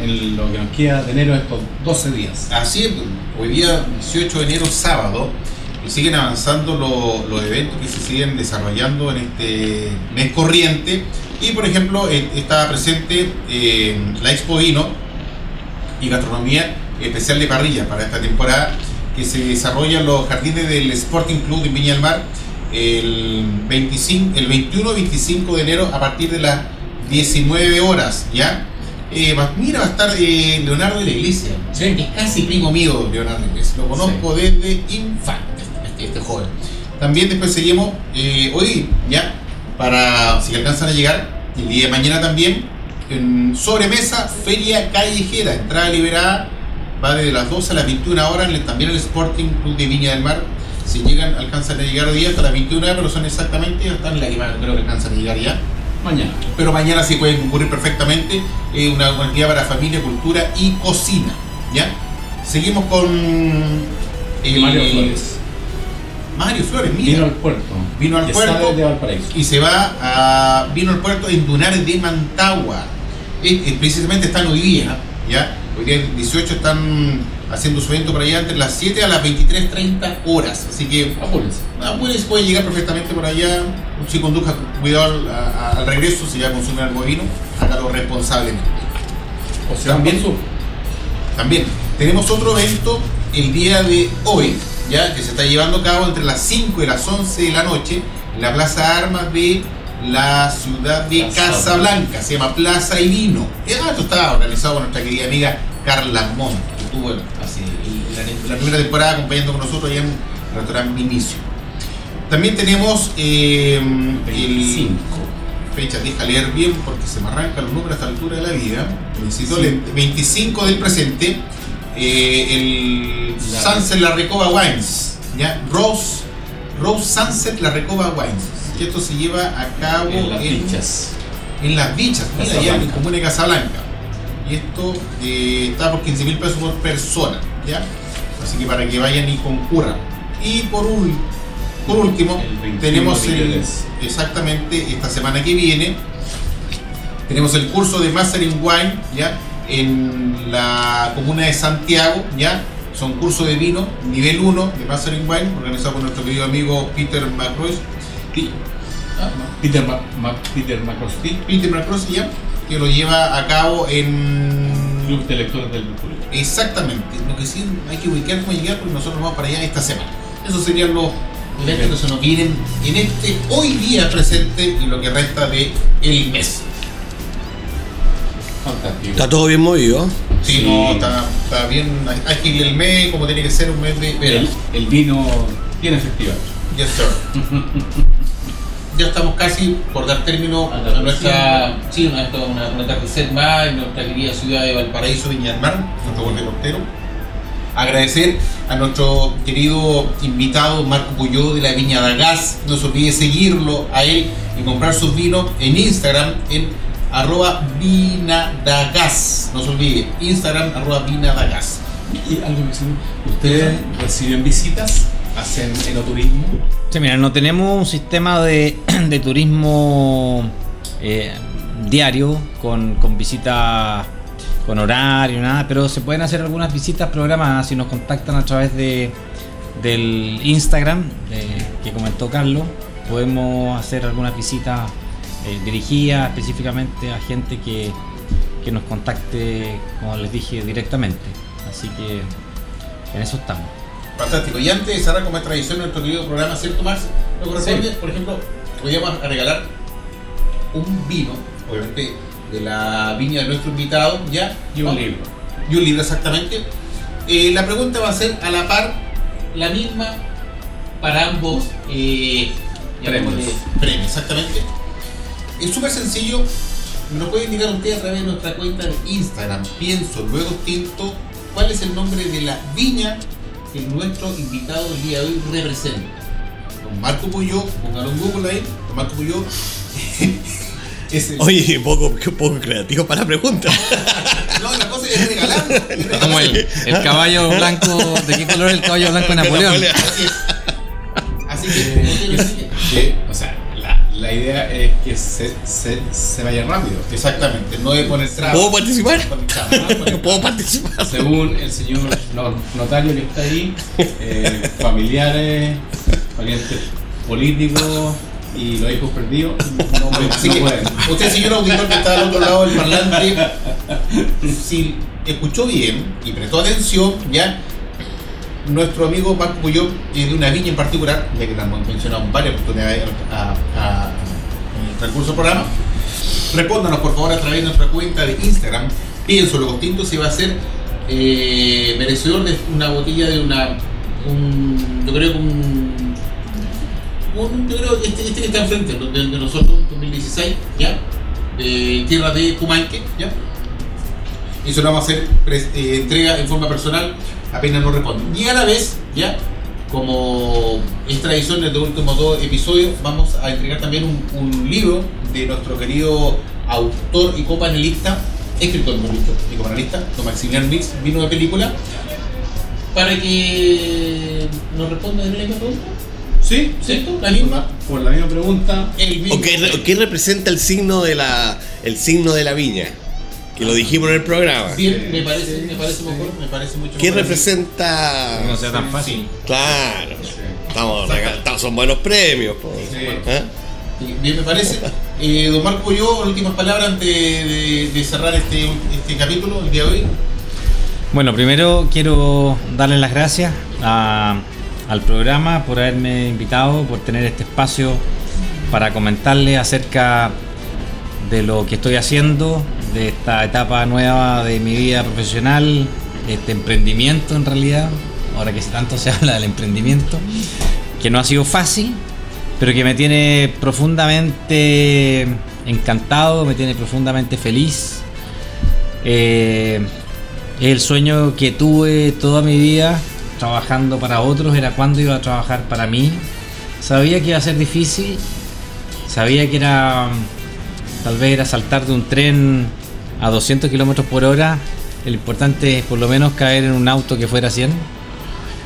En lo que nos queda de enero estos 12 días. Así es, hoy día 18 de enero, sábado, y siguen avanzando lo- los eventos que se siguen desarrollando en este mes corriente. Y por ejemplo, eh, está presente eh, la Expo Vino y Gastronomía Especial de Parrilla para esta temporada que se desarrolla en los jardines del Sporting Club de Viña del Mar el, 25, el 21-25 de enero a partir de las 19 horas, ¿ya? Eh, mira, va a estar eh, Leonardo de la Iglesia. Sí. Es casi primo mío, Leonardo de la Iglesia. Lo conozco desde infante, este, joven. También después seguimos eh, hoy, ya, para si alcanzan a llegar, el día de mañana también, en sobremesa, feria callejera, entrada liberada, va desde las 12 a las 21 horas, también el Sporting Club de Viña del Mar. Si llegan, alcanzan a llegar hoy día hasta las 21 horas, pero son exactamente, hasta en la que más creo que alcanzan a llegar ya Mañana. pero mañana sí pueden concurrir perfectamente. eh, una una actividad para familia, cultura y cocina. ¿ya? Seguimos con el- Mario Flores. Mario Flores, mira. Vino al puerto. Vino al puerto. de Valparaíso. Y se va a. Vino al puerto en Dunares de Mantagua. Eh, eh, precisamente están hoy día. ¿ya? Hoy día, el 18, están haciendo su evento por allá entre las 7 a las 23.30 horas. Así que Apúrense. Ah, bueno, se puede llegar perfectamente por allá. Si conduzca cuidado al, a- al regreso, si ya consume algo de vino, hágalo responsablemente. O sea, También. También tenemos otro evento el día de hoy, ya que se está llevando a cabo entre las 5 y las 11 de la noche en la Plaza Armas de la ciudad de. Casablanca. Se llama Plaza y Vino. Ah, Esto está organizado por nuestra querida amiga Carla Montt, que estuvo hace la, la primera temporada acompañando con nosotros allá en el restaurante Inicio. También tenemos eh, el 25. fecha, deja leer bien porque se me arrancan los números a esta altura de la vida. Necesito Sí. leer. 25 del presente, eh, el La- Sunset La Recoba Wines, ¿ya? Rose, Rose Sunset La Recoba Wines. Que esto se lleva a cabo En las en, fichas. en las dichas, mira, ya en comuna de Casablanca. Y esto eh, está por 15 mil pesos por persona, ¿ya? Así que para que vayan y concurran. Y por, último, El 21 tenemos el, exactamente esta semana que viene, tenemos el curso de Mastering Wine, ¿ya? En la comuna de Santiago, ¿ya? son cursos de vino nivel 1 de Mastering Wine, organizado por nuestro querido amigo Peter McRoy. Ah, no. Peter, Ma Ma Peter McCroskey, Peter ya, que lo lleva a cabo en Club de Lectores del Mercurio. Exactamente. Lo que sí hay que ubicar cómo llegar porque nosotros vamos para allá esta semana. Esos serían los eventos que se nos vienen en este hoy día presente y lo que resta de el mes. Fantástico. Está todo bien movido. Sí, Sí. no, está, está bien ágil el mes, como tiene que ser un mes de verano. El, el vino tiene festival. Yes, sir. Ya estamos casi por dar término A nuestra, sí, una, una, una más en nuestra querida ciudad de Valparaíso, Viña del Mar, nuestro buen portero. Agradecer a nuestro querido invitado Marco Puyó de la Viña da Gas. No se olvide seguirlo a él y comprar sus vinos en Instagram en arroba vinadagas. No se olvide, Instagram arroba vinadagas. Y algo que ¿Ustedes reciben visitas? ¿Hacen enoturismo? Sí, mira, no tenemos un sistema de, de turismo eh, diario con, con visitas con horario, nada, pero se pueden hacer algunas visitas programadas si nos contactan a través de, del Instagram eh, que comentó Carlos. Podemos hacer algunas visitas eh, dirigidas específicamente a gente que, que nos contacte, como les dije, directamente. Así que en eso estamos. Fantástico. Y antes de cerrar como es tradición nuestro querido programa, ¿cierto, Max? Nos corresponde, por ejemplo, podríamos regalar un vino, obviamente de la viña de nuestro invitado, ¿ya? Y un ¿No? libro. Y un libro, exactamente. Eh, la pregunta va a ser a la par, la misma para ambos eh, Premios. premios, exactamente. Es súper sencillo. Nos puede indicar usted a través de nuestra cuenta de Instagram, pienso, luego tinto, cuál es el nombre de la viña que nuestro invitado el día de hoy representa. Don Marco Puyó, póngalo en Google ahí, Don Marco Puyó. es el- Oye, poco, poco creativo para la pregunta. No, la cosa es regalar. es. Como el, el caballo blanco, ¿de qué color es el caballo blanco de Napoleón? Así es. Así que, lo dice, Que, o sea, la, idea es que se, se, se vaya rápido. Exactamente, no de poner trabas. ¿Puedo participar? ¿Puedo participar? Según el señor no- notario que está ahí, eh, familiares, parientes políticos y los hijos perdidos, no, pueden- Así no que, pueden. usted, señor auditor que está al otro lado del parlante, si escuchó bien y prestó atención, ya nuestro amigo Marco Puyol de una viña en particular, ya que la hemos mencionado en varias oportunidades a, transcurso programa. Respóndanos por favor a través de nuestra cuenta de Instagram. Pienso lo distinto si va a ser eh, merecedor de una botella de una. Un, yo creo que un un- yo creo que este, este que está enfrente de, nosotros, 2016, ¿ya? De tierra de Pumanque, ¿ya? Y se lo vamos a hacer eh, entrega en forma personal, apenas nos responden. Y a la vez, ¿ya? Como es tradición en los últimos dos episodios, vamos a entregar también un, un libro de nuestro querido autor y copanelista, escritor, mejor dicho, y copanelista, don Maximiliano Mix, vino de película, para que nos responda de la misma pregunta. Sí, ¿Cierto? La misma. Por la misma pregunta, El mismo. ¿O qué, qué representa el signo de la el signo de la viña? Que lo dijimos en el programa. Bien, me parece, me parece mejor, me parece mucho ¿Qué mejor. representa? No sea tan fácil. Claro. Estamos, regal- estamos- son buenos premios. po. Sí. ¿Eh? Sí, Bien, me parece. Eh, don Marco, yo, últimas palabras antes de, de cerrar este, este capítulo, el día de hoy. Bueno, primero quiero darles las gracias a- al programa por haberme invitado, por tener este espacio para comentarles acerca de lo que estoy haciendo, de esta etapa nueva de mi vida profesional, este emprendimiento en realidad, ahora que tanto se habla del emprendimiento, que no ha sido fácil, pero que me tiene profundamente encantado, me tiene profundamente feliz. Eh, el sueño que tuve toda mi vida trabajando para otros, era cuando iba a trabajar para mí. Sabía que iba a ser difícil, sabía que era tal vez era saltar de un tren a 200 kilómetros por hora. El importante es por lo menos caer en un auto que fuera 100.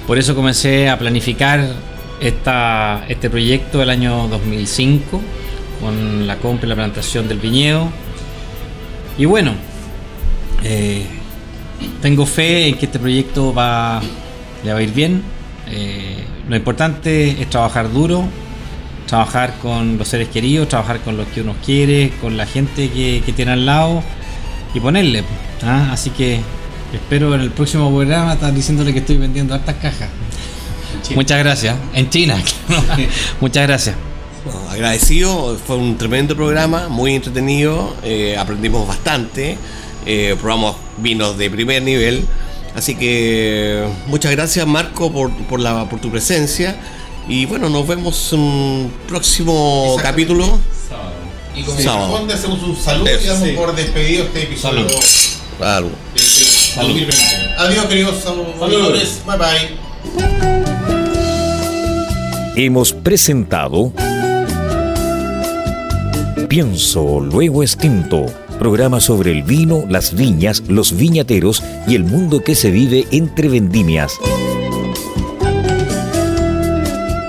Por eso comencé a planificar esta, este proyecto el año 2005 con la compra y la plantación del viñedo. Y bueno, eh, tengo fe en que este proyecto va, le va a ir bien. Eh, lo importante es trabajar duro, trabajar con los seres queridos, trabajar con los que uno quiere, con la gente que tiene al lado y ponerle. ¿ah? Así que espero en el próximo programa estar diciéndole que estoy vendiendo hartas cajas. Muchas gracias. En China. Muchas gracias. No, agradecido, fue un tremendo programa, muy entretenido, eh, aprendimos bastante, eh, probamos vinos de primer nivel, así que muchas gracias Marco por, por, la, por tu presencia y bueno, nos vemos en un próximo capítulo. Y como corresponde, hacemos un saludo y damos Sí. por despedido este episodio. Salud. 2020. Adiós, queridos auditores. Bye bye. Hemos presentado Pienso, luego extinto. Programa sobre el vino, las viñas, los viñateros y el mundo que se vive entre vendimias.